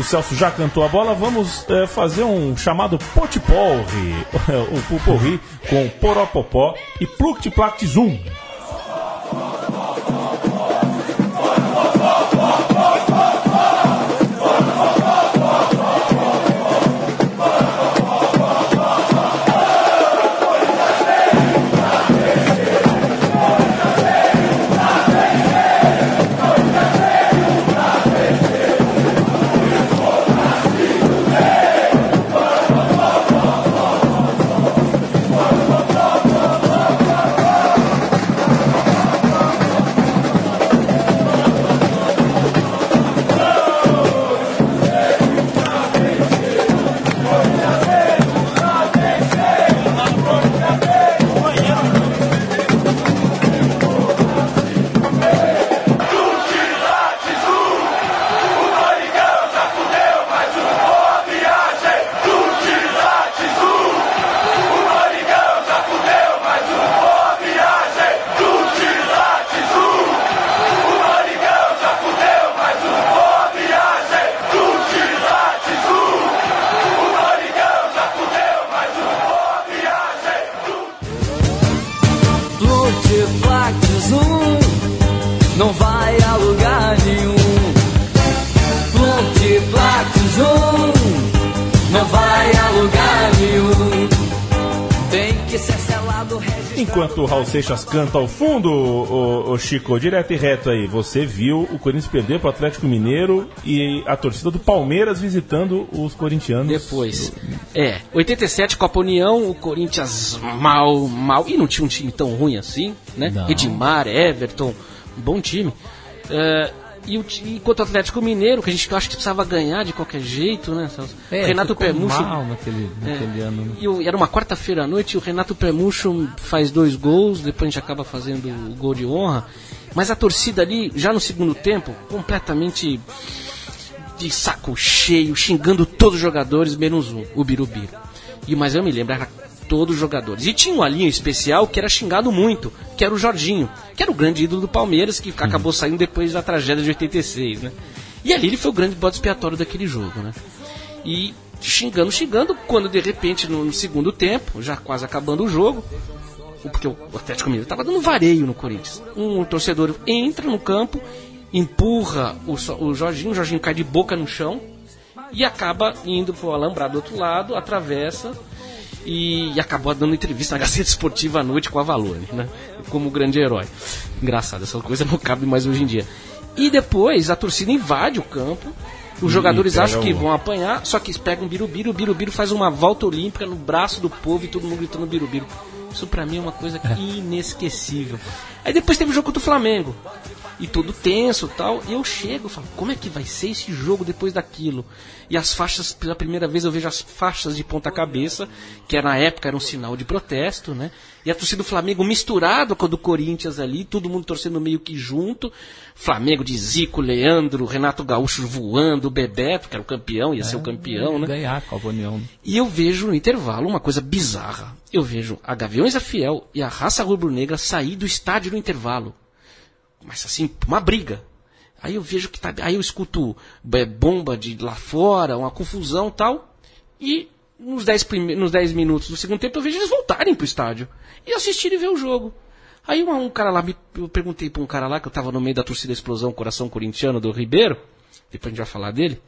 Celso já cantou a bola, vamos eh, fazer um chamado potipolri, <laughs> o pupurri com poropopó e pluct Seixas canta ao fundo, o, Chico, direto e reto aí, você viu o Corinthians perder para o Atlético Mineiro e a torcida do Palmeiras visitando os corintianos. Depois. É, 87 Copa União, o Corinthians mal, mal. E não tinha um time tão ruim assim, né? Não. Edmar, Everton, um bom time. É, e o, ti- enquanto o Atlético Mineiro, que a gente eu acho que precisava ganhar de qualquer jeito, né? É, Renato ficou Permucho. mal naquele, naquele ano. né? E o- era uma quarta-feira à noite, o Renato Premucho faz dois gols, depois a gente acaba fazendo o gol de honra. Mas a torcida ali, já no segundo tempo, completamente de saco cheio, xingando todos os jogadores, menos um, o Birubiru. E, mas eu me lembro, era todos os jogadores. E tinha uma linha especial que era xingado muito, que era o Jorginho, que era o grande ídolo do Palmeiras, que acabou saindo depois da tragédia de 86, né? E ali ele foi o grande bode expiatório daquele jogo, né? E xingando, xingando, quando de repente no, no segundo tempo, já quase acabando o jogo, porque o Atlético Mineiro estava dando vareio no Corinthians. Um torcedor entra no campo, empurra o, o Jorginho, o Jorginho cai de boca no chão e acaba indo pro alambrado do outro lado, atravessa e, e acabou dando entrevista na Gazeta Esportiva à noite com a Valone, né? Como grande herói. Engraçado, essa coisa não cabe mais hoje em dia. E depois a torcida invade o campo. Os jogadores pega acham que vão apanhar, só que eles pegam o birubiru, o birubiru faz uma volta olímpica no braço do povo e todo mundo gritando birubiru. Isso pra mim é uma coisa inesquecível. Aí depois teve o jogo contra o Flamengo. E tudo tenso e tal. E eu chego e falo, como é que vai ser esse jogo depois daquilo? E as faixas, pela primeira vez eu vejo as faixas de ponta cabeça, que na época era um sinal de protesto, né? E a torcida do Flamengo misturado com a do Corinthians ali, todo mundo torcendo meio que junto. Flamengo de Zico, Leandro, Renato Gaúcho voando, o Bebeto, que era o campeão, ia ser o campeão, né? Ganhar a Copa União. E eu vejo no intervalo uma coisa bizarra. Eu vejo a Gaviões da Fiel e a raça rubro-negra sair do estádio no intervalo. Mas assim, uma briga. Aí eu vejo que tá. Aí eu escuto é, bomba de lá fora, uma confusão tal. E nos 10 prime... nos 10 minutos do segundo tempo eu vejo eles voltarem pro estádio. E assistirem e ver o jogo. Aí um, um cara lá, me- eu perguntei pra um cara lá que eu tava no meio da torcida Explosão Coração Corintiano do Ribeiro. Depois a gente vai falar dele.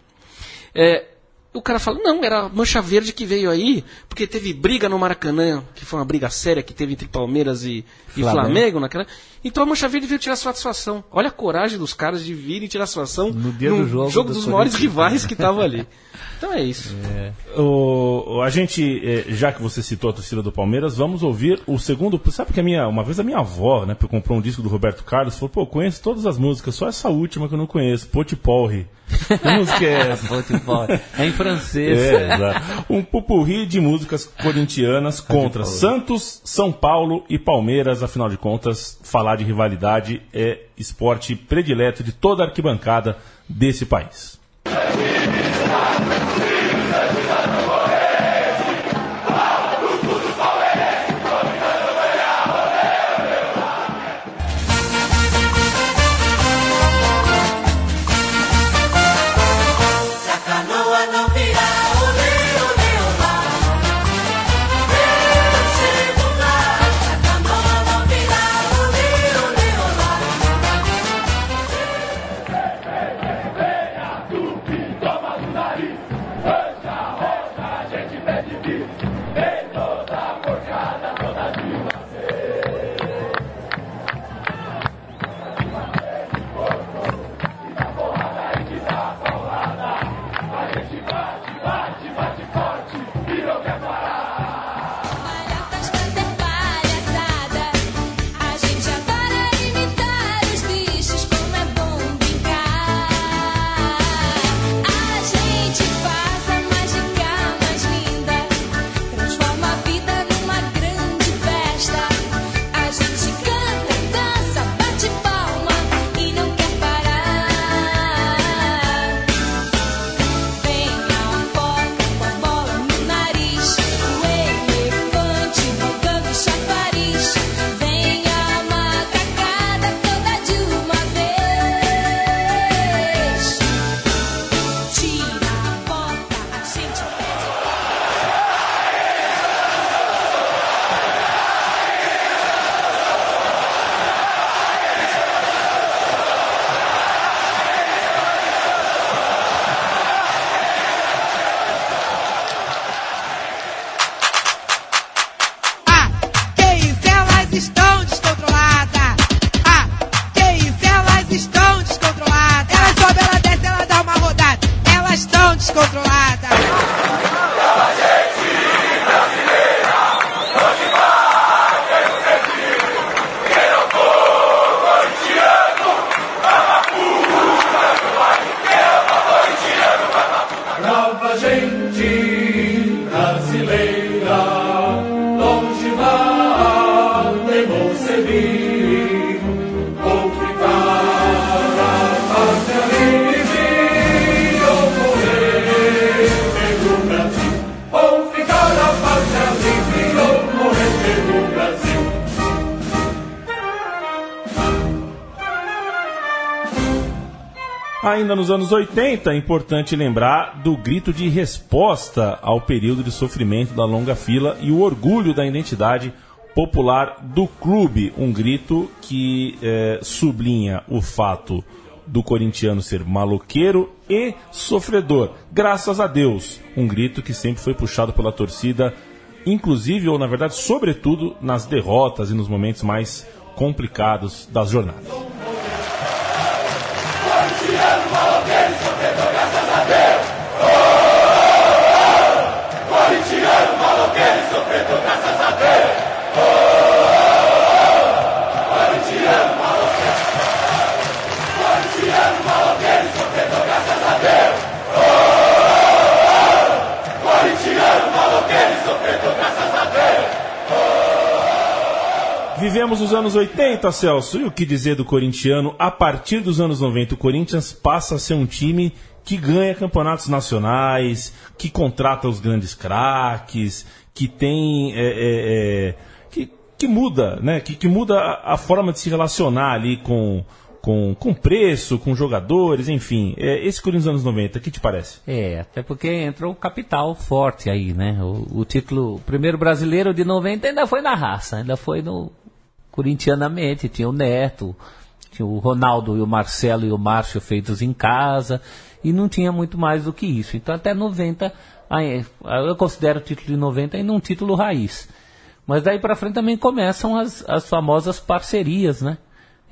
É, o cara fala, não, era a Mancha Verde que veio aí, porque teve briga no Maracanã, que foi uma briga séria que teve entre Palmeiras e, e Flamengo. Flamengo naquela. Então a Mancha Verde veio tirar satisfação. Olha a coragem dos caras de virem tirar satisfação no dia do jogo do dos maiores rivais que estavam ali. <laughs> Então é isso. O, o- a gente, eh, já que você citou a torcida do Palmeiras, vamos ouvir o segundo. Sabe que a minha, uma vez a minha avó, né, comprou um disco do Roberto Carlos, falou: pô, conheço todas as músicas, só essa última que eu não conheço, Potipolri. Que música é essa? Futebol. É em francês. É, exato. um pupurri de músicas corintianas contra Santos, São Paulo e Palmeiras. Afinal de contas, falar de rivalidade é esporte predileto de toda a arquibancada desse país. Nos anos 80, é importante lembrar do grito de resposta ao período de sofrimento da longa fila e o orgulho da identidade popular do clube. Um grito que eh, sublinha o fato do corintiano ser maloqueiro e sofredor. Graças a Deus. Um grito que sempre foi puxado pela torcida, inclusive, ou na verdade, sobretudo, nas derrotas e nos momentos mais complicados das jornadas. Corintiano, Vivemos os anos 80, Celso, e o que dizer do corintiano? A partir dos anos 90, o Corinthians passa a ser um time que ganha campeonatos nacionais, que contrata os grandes craques, que tem. é, é, é, que, que muda, né? Que, que muda a, a forma de se relacionar ali com, com, com preço, com jogadores, enfim. É, esse Corinthians anos 90, o que te parece? É, até porque entrou o capital forte aí, né? O, o título, primeiro brasileiro de 90 ainda foi na raça, ainda foi no corintianamente, tinha o Neto, tinha o Ronaldo e o Marcelo e o Márcio feitos em casa, e não tinha muito mais do que isso. Então até 90, aí, eu considero o título de 90 ainda um título raiz. Mas daí para frente também começam as, as famosas parcerias, né?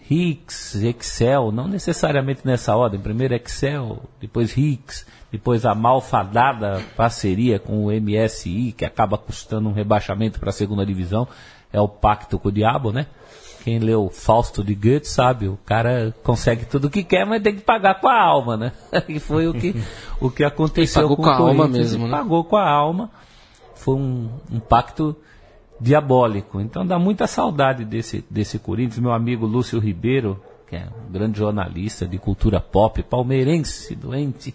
Hicks, Excel, não necessariamente nessa ordem. Primeiro Excel, depois Hicks, depois a malfadada parceria com o MSI, que acaba custando um rebaixamento para a segunda divisão. É o pacto com o diabo, né? Quem leu Fausto de Goethe sabe, o cara consegue tudo o que quer, mas tem que pagar com a alma, né? <laughs> E foi o que, o que aconteceu pagou com, com a alma mesmo, ele né? Pagou com a alma. Foi um, um pacto diabólico. Então dá muita saudade desse, desse Corinthians. Meu amigo Lúcio Ribeiro, que é um grande jornalista de cultura pop, palmeirense, doente.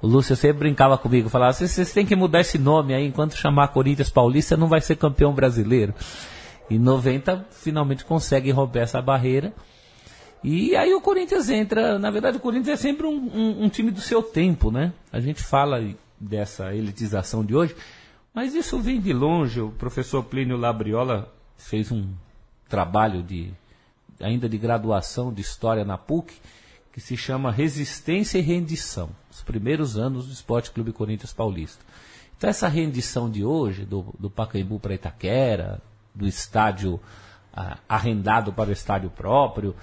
O Lúcio sempre brincava comigo, falava, vocês têm que mudar esse nome aí, enquanto chamar Corinthians Paulista não vai ser campeão brasileiro. E 90 finalmente consegue romper essa barreira. E aí o Corinthians entra, na verdade o Corinthians é sempre um, um- um time do seu tempo, né? A gente fala dessa elitização de hoje, mas isso vem de longe. O professor Plínio Labriola fez um trabalho de ainda de graduação de história na PUC que se chama Resistência e Rendição, os primeiros anos do Esporte Clube Corinthians Paulista. Então essa rendição de hoje, do, do Pacaembu para Itaquera, do estádio ah, arrendado para o estádio próprio,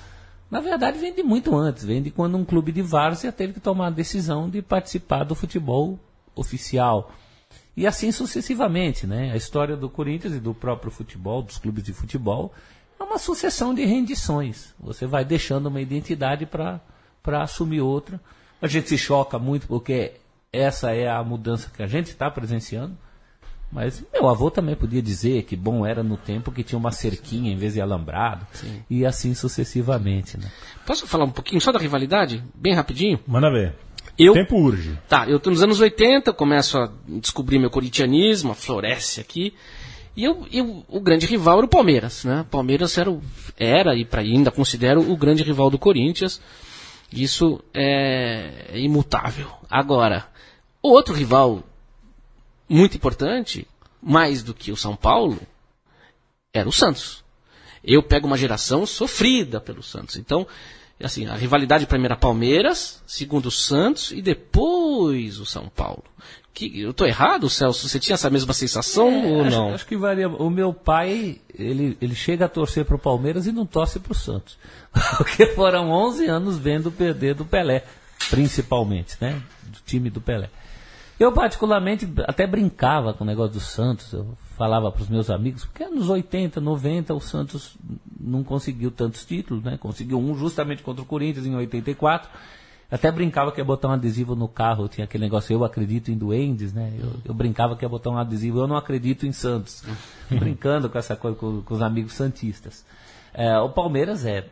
na verdade vem de muito antes, vem de quando um clube de várzea teve que tomar a decisão de participar do futebol oficial. E assim sucessivamente, né? A história do Corinthians e do próprio futebol, dos clubes de futebol, é uma sucessão de rendições. Você vai deixando uma identidade para assumir outra. A gente se choca muito porque essa é a mudança que a gente está presenciando. Mas meu avô também podia dizer que bom era no tempo que tinha uma cerquinha em vez de alambrado. E assim sucessivamente, né? Posso falar um pouquinho só da rivalidade? Bem rapidinho? Manda ver. Eu, Tempo urge. Tá, eu tô nos anos 80, começo a descobrir meu corintianismo, floresce aqui. E eu, eu- o grande rival era o Palmeiras, né? O Palmeiras era, o- era e pra, ainda considero o grande rival do Corinthians. Isso é, é imutável. Agora, outro rival muito importante, mais do que o São Paulo, era o Santos. Eu pego uma geração sofrida pelo Santos. Então, assim, a rivalidade primeiro era Palmeiras, segundo o Santos e depois o São Paulo. Que, eu tô errado, Celso? Você tinha essa mesma sensação ou acho, não? Acho que varia. O meu pai, ele, ele chega a torcer para o Palmeiras e não torce para o Santos. <laughs> Porque foram 11 anos vendo perder do Pelé, principalmente, né? Do time do Pelé. Eu, particularmente, até brincava com o negócio do Santos. Eu falava para os meus amigos, porque nos 80, 90, o Santos não conseguiu tantos títulos, né? Conseguiu um justamente contra o Corinthians em 84. Até brincava que ia botar um adesivo no carro, tinha aquele negócio, eu acredito em duendes, né? Eu, eu brincava que ia botar um adesivo, eu não acredito em Santos. <laughs> Brincando com essa coisa com, com os amigos santistas. É, o Palmeiras é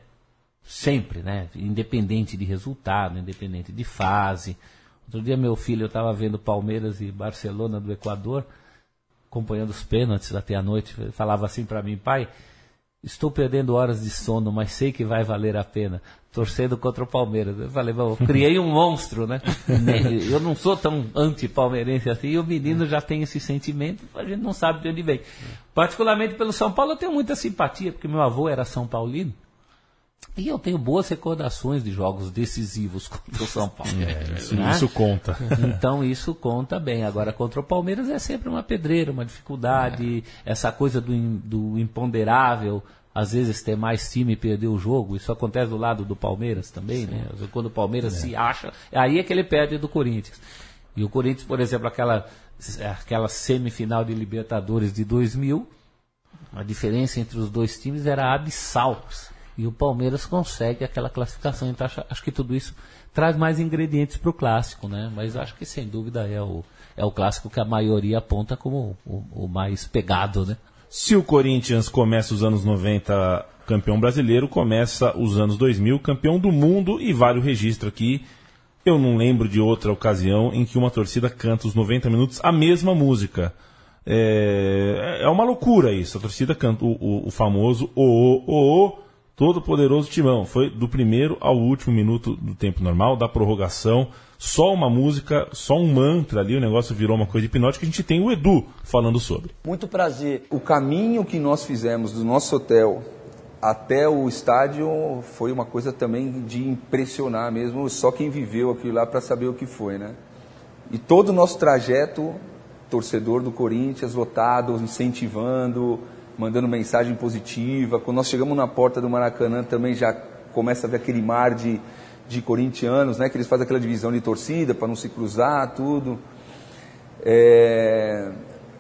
sempre, né? Independente de resultado, independente de fase. Outro dia meu filho, eu estava vendo Palmeiras e Barcelona do Equador, acompanhando os pênaltis até a noite, falava assim para mim, pai, estou perdendo horas de sono, mas sei que vai valer a pena, torcendo contra o Palmeiras. Eu falei, bom, criei um monstro, né? <laughs> Eu não sou tão anti-palmeirense assim, e o menino já tem esse sentimento, a gente não sabe de onde vem. Particularmente pelo São Paulo, eu tenho muita simpatia, porque meu avô era São Paulino. E eu tenho boas recordações de jogos decisivos <laughs> contra o São Paulo. É, isso, Né? isso conta. <laughs> Então isso conta bem. Agora, contra o Palmeiras é sempre uma pedreira, uma dificuldade, essa coisa do, do imponderável. Às vezes ter mais time e perder o jogo. Isso acontece do lado do Palmeiras também, né? Às vezes, Quando o Palmeiras se acha, aí é que ele perde do Corinthians. E o Corinthians, por exemplo, aquela, aquela semifinal de Libertadores de 2000, a diferença entre os dois times era abissal. E o Palmeiras consegue aquela classificação. Então acho, acho que tudo isso traz mais ingredientes para o clássico, né? Mas acho que sem dúvida é o, é o clássico que a maioria aponta como o, o mais pegado, né? Se o Corinthians começa os anos 90 campeão brasileiro, começa os anos 2000 campeão do mundo e vale o registro aqui. Eu não lembro de outra ocasião em que uma torcida canta os 90 minutos a mesma música. É, é uma loucura isso. A torcida canta o, o- o famoso o, o, o, o, todo poderoso timão. Foi do primeiro ao último minuto do tempo normal, da prorrogação. Só uma música, só um mantra ali, o negócio virou uma coisa hipnótica. A gente tem o Edu falando sobre. Muito prazer. O caminho que nós fizemos do nosso hotel até o estádio foi uma coisa também de impressionar mesmo, só quem viveu aquilo lá para saber o que foi, né? E todo o nosso trajeto, torcedor do Corinthians, lotado, incentivando, mandando mensagem positiva. Quando nós chegamos na porta do Maracanã também já começa a ver aquele mar de, de corintianos, né? Que eles fazem aquela divisão de torcida para não se cruzar, tudo. É,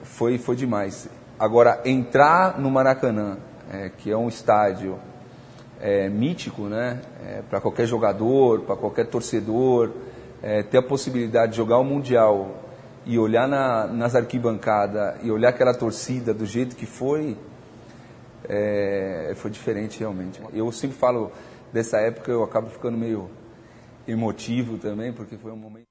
foi, foi demais. Agora, entrar no Maracanã, é, que é um estádio é, mítico, né? para qualquer jogador, para qualquer torcedor, é, ter a possibilidade de jogar o Mundial e olhar na, nas arquibancadas e olhar aquela torcida do jeito que foi, é, foi diferente realmente. Eu sempre falo dessa época, eu acabo ficando meio emotivo também, porque foi um momento.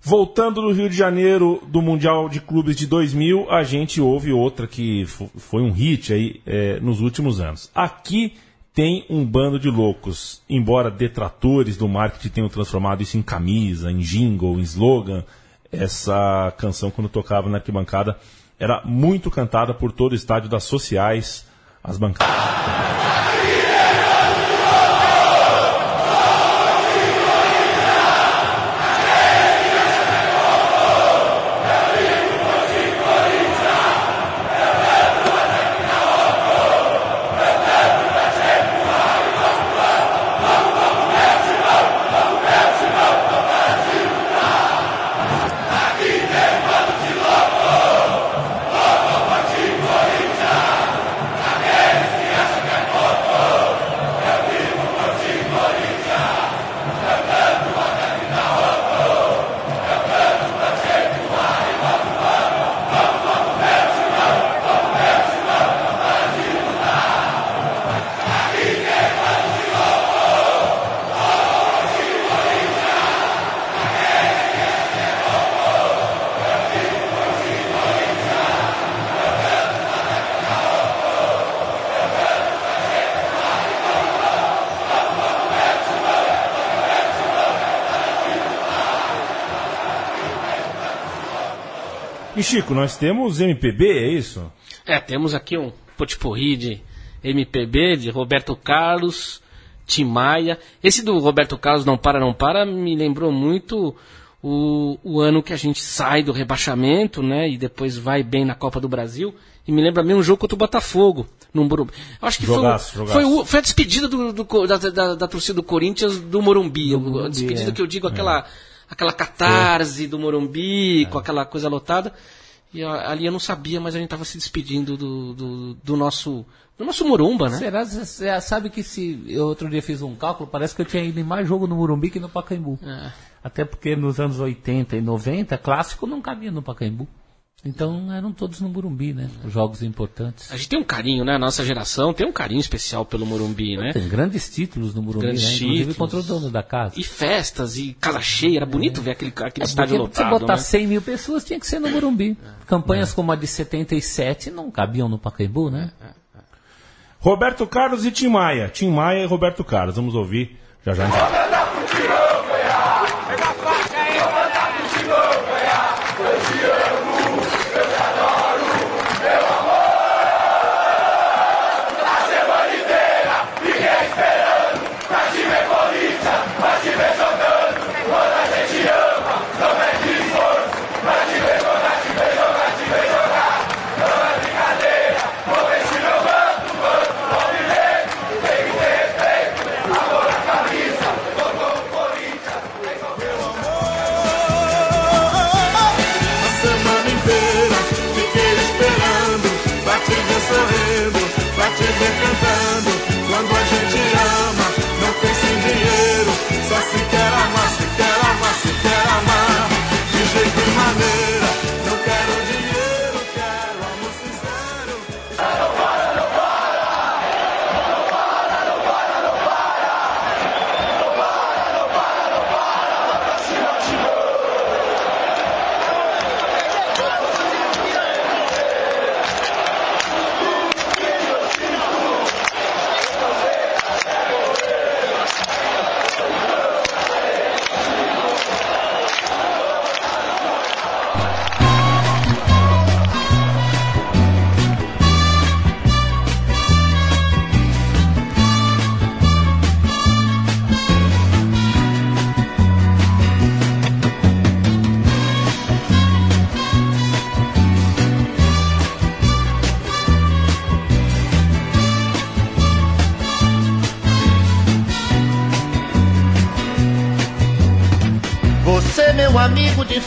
Voltando do Rio de Janeiro do Mundial de Clubes de 2000, a gente ouve outra que fo- foi um hit aí é, nos últimos anos. Aqui tem um bando de loucos. Embora detratores do marketing tenham transformado isso em camisa, em jingle, em slogan, essa canção, quando tocava na arquibancada, era muito cantada por todo o estádio das sociais, as bancadas. Chico, nós temos MPB, é isso? É, temos aqui um potpourri de MPB, de Roberto Carlos, Tim Maia. Esse do Roberto Carlos, Não Para, Não Para, me lembrou muito o, o ano que a gente sai do rebaixamento, né? E depois vai bem na Copa do Brasil. E me lembra mesmo um jogo contra o Botafogo, no Morumbi. Acho que Jogaço, foi, jogaço. foi, foi a despedida do, do da, da- da torcida do Corinthians do Morumbi. A despedida é. que eu digo, aquela, aquela catarse do Morumbi, com aquela coisa lotada. E ali eu não sabia, mas a gente tava se despedindo do, do, do nosso do nosso Morumba, né? Será que você sabe que se eu outro dia fiz um cálculo, parece que eu tinha ido em mais jogo no Morumbi que no Pacaembu. É. Até porque nos anos 80 e 90, clássico não cabia no Pacaembu. Então eram todos no Morumbi, né? Os jogos importantes. A gente tem um carinho, né? A nossa geração tem um carinho especial pelo Morumbi, né? Tem grandes títulos no Morumbi, Grandes né? Inclusive títulos. contra o dono da casa. E festas, e casa cheia, era bonito ver aquele, aquele É estádio porque se lotado. botar né? 100 mil pessoas, tinha que ser no Morumbi. Campanhas como a de 77 não cabiam no Pacaembu, né? Roberto Carlos e Tim Maia. Tim Maia e Roberto Carlos. Vamos ouvir já já.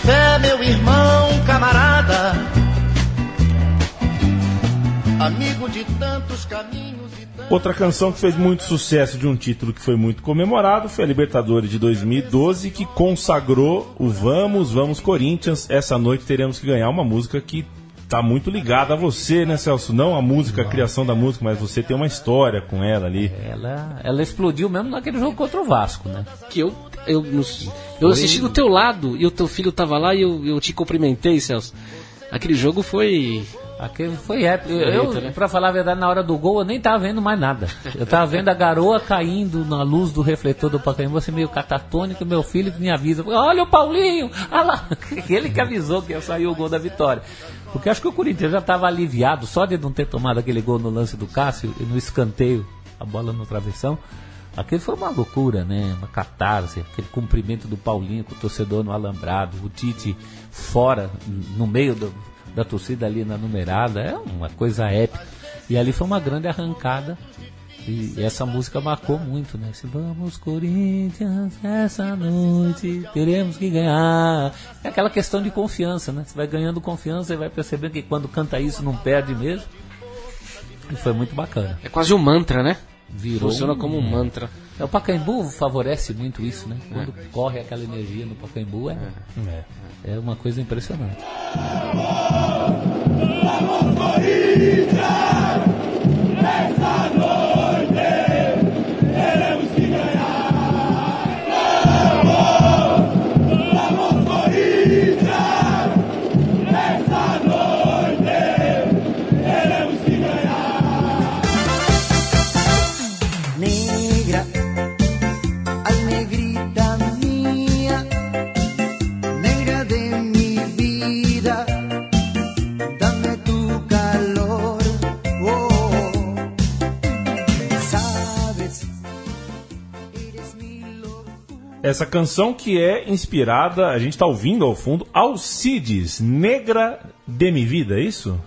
Fé, meu irmão, camarada. Amigo de tantos caminhos e tantos. Outra canção que fez muito sucesso de um título que foi muito comemorado foi a Libertadores de 2012, que consagrou o Vamos, Vamos Corinthians. Essa noite teremos que ganhar uma música que tá muito ligada a você, né, Celso? Não a música, a criação da música, mas você tem uma história com ela ali. Ela, ela explodiu mesmo naquele jogo contra o Vasco, né? Que eu, eu, eu assisti do teu lado e o teu filho tava lá e eu, eu te cumprimentei, Celso. Aquele jogo foi. Aquele foi épico. Eu, né? pra falar a verdade, na hora do gol eu nem tava vendo mais nada. Eu tava vendo a garoa caindo na luz do refletor do Pacaembu, assim meio catatônico, meu filho me avisa, olha o Paulinho, olha lá. <laughs> Ele que avisou que ia sair o gol da vitória. Porque acho que o Corinthians já tava aliviado só de não ter tomado aquele gol no lance do Cássio e no escanteio, a bola no travessão. Aquele foi uma loucura, né? Uma catarse, aquele cumprimento do Paulinho com o torcedor no alambrado, o Tite fora, no meio do- da torcida ali na numerada, é uma coisa épica. E ali foi uma grande arrancada. E essa música marcou muito, né? Se vamos Corinthians, essa noite teremos que ganhar. É aquela questão de confiança, né? Você vai ganhando confiança e vai percebendo que quando canta isso não perde mesmo. E foi muito bacana. É quase um mantra, né? Virou Funciona um- como um mantra. É, o Pacaembu favorece muito isso, né? Quando corre aquela energia no Pacaembu é, é. uma coisa impressionante. Essa Essa canção que é inspirada, a gente tá ouvindo ao fundo, Alcides, Negra de Mi Vida, é isso?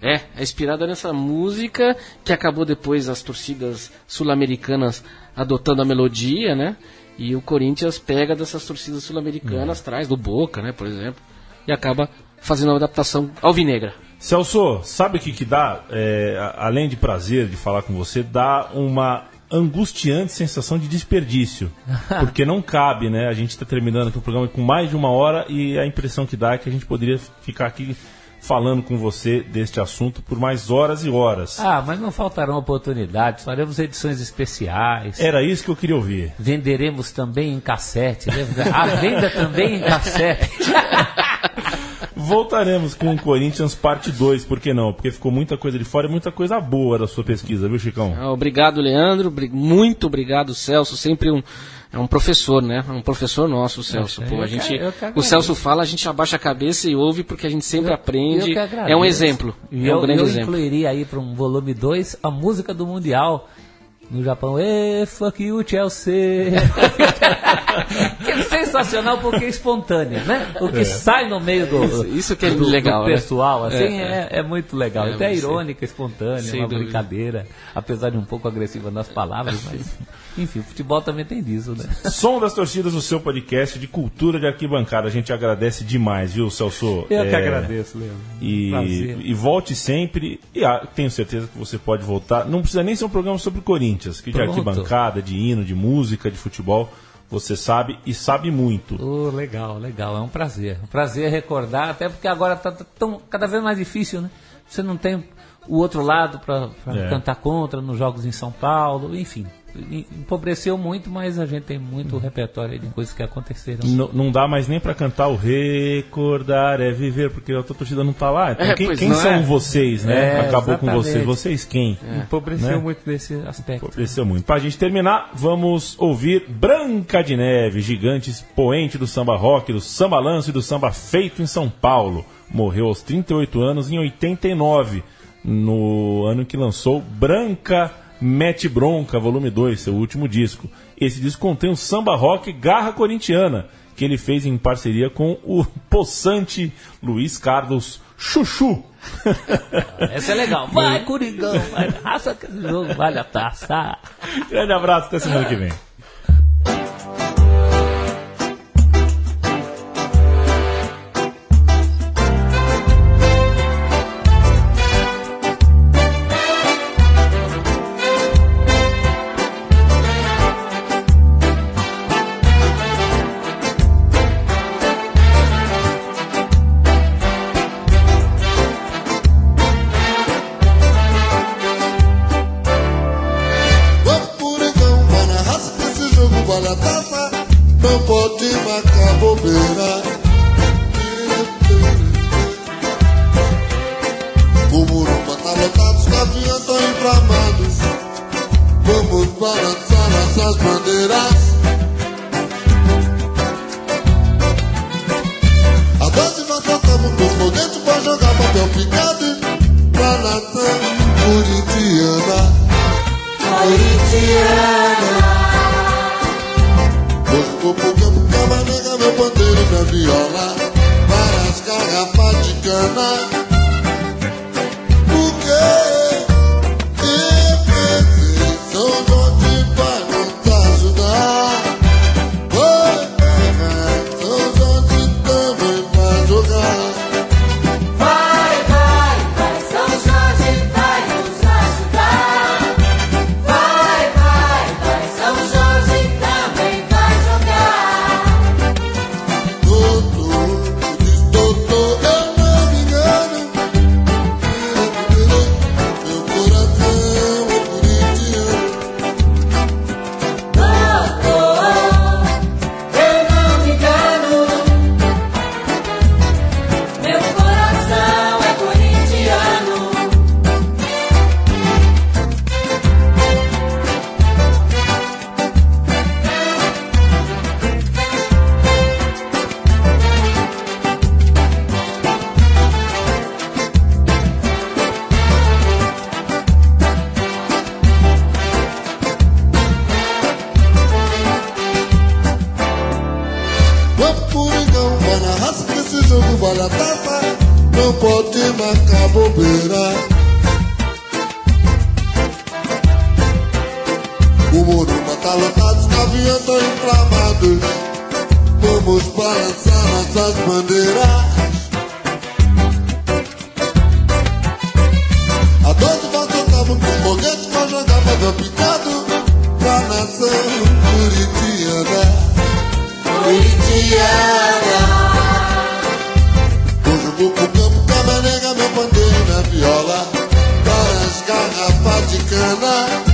É, é inspirada nessa música que acabou depois as torcidas sul-americanas adotando a melodia, né? E o Corinthians pega dessas torcidas sul-americanas, traz do Boca, né, por exemplo, e acaba fazendo uma adaptação alvinegra. Celso, sabe o que, que dá? É, além de prazer de falar com você, dá uma angustiante sensação de desperdício. <laughs> Porque não cabe, né? A gente está terminando aqui o programa com mais de uma hora e a impressão que dá é que a gente poderia ficar aqui falando com você deste assunto por mais horas e horas. Ah, mas não faltarão oportunidades. Faremos edições especiais. Era isso que eu queria ouvir. Venderemos também em cassete. lembra? A venda também em cassete. <laughs> Voltaremos com o Corinthians parte 2, por que não? Porque ficou muita coisa de fora e muita coisa boa da sua pesquisa, viu, Chicão? Ah, Obrigado, Leandro. Muito obrigado, Celso. Sempre um. É um professor, né? É um professor nosso, o Celso. Poxa, Pô, eu a gente, eu o. Celso fala, a gente abaixa a cabeça e ouve porque a gente sempre aprende. Eu que É um exemplo. E é um eu, grande eu exemplo. incluiria aí para um volume 2 a música do Mundial. No Japão, e fuck you, Chelsea. <laughs> é sensacional porque é espontânea, né? O que É. sai no meio do, Isso- isso que é do, legal, do né? pessoal, assim, É, é, é muito legal. É, Até você- irônica, espontânea, Sem uma dúvida. brincadeira, apesar de um pouco agressiva nas palavras, mas enfim, o futebol também tem disso, né? Som das torcidas, o seu podcast de cultura de arquibancada. A gente agradece demais, viu, Celso? Eu que É, agradeço, Leandro. E, Prazer. e volte sempre. E ah, tenho certeza que você pode voltar. Não precisa nem ser um programa sobre Corinthians, que de Pronto. arquibancada, de hino, de música, de futebol. Você sabe e sabe muito. Oh, legal, legal, é um prazer. Um prazer recordar, até porque agora está tão, cada vez mais difícil, né? Você não tem o outro lado para É. cantar contra nos jogos em São Paulo, enfim. Empobreceu muito, mas a gente tem muito repertório aí de coisas que aconteceram. N- não dá mais nem pra cantar o recordar é viver, porque a tua torcida não tá lá. Então, É, quem quem são é? vocês, né? É, Acabou com exatamente. vocês. Vocês quem? Empobreceu Né? muito nesse aspecto. Empobreceu muito. Pra gente terminar, vamos ouvir Branca de Neve, gigante expoente do samba rock, do samba lanço e do samba feito em São Paulo. Morreu aos 38 anos em 89, no ano que lançou Branca Mete Bronca, volume 2, seu último disco. Esse disco contém o samba rock Garra Corintiana, que ele fez em parceria com o possante Luiz Carlos Chuchu. <laughs> Essa é legal. Vai, Coringão, vai, raça que esse jogo vale a taça. Grande abraço, até semana que vem. Não pode marcar bobeira O Morumba tá gaviões estão inflamados. Vamos balançar nossas bandeiras. A doze nós tocamos com foguete, nós jogamos picado pra nação. Curitiana. Cana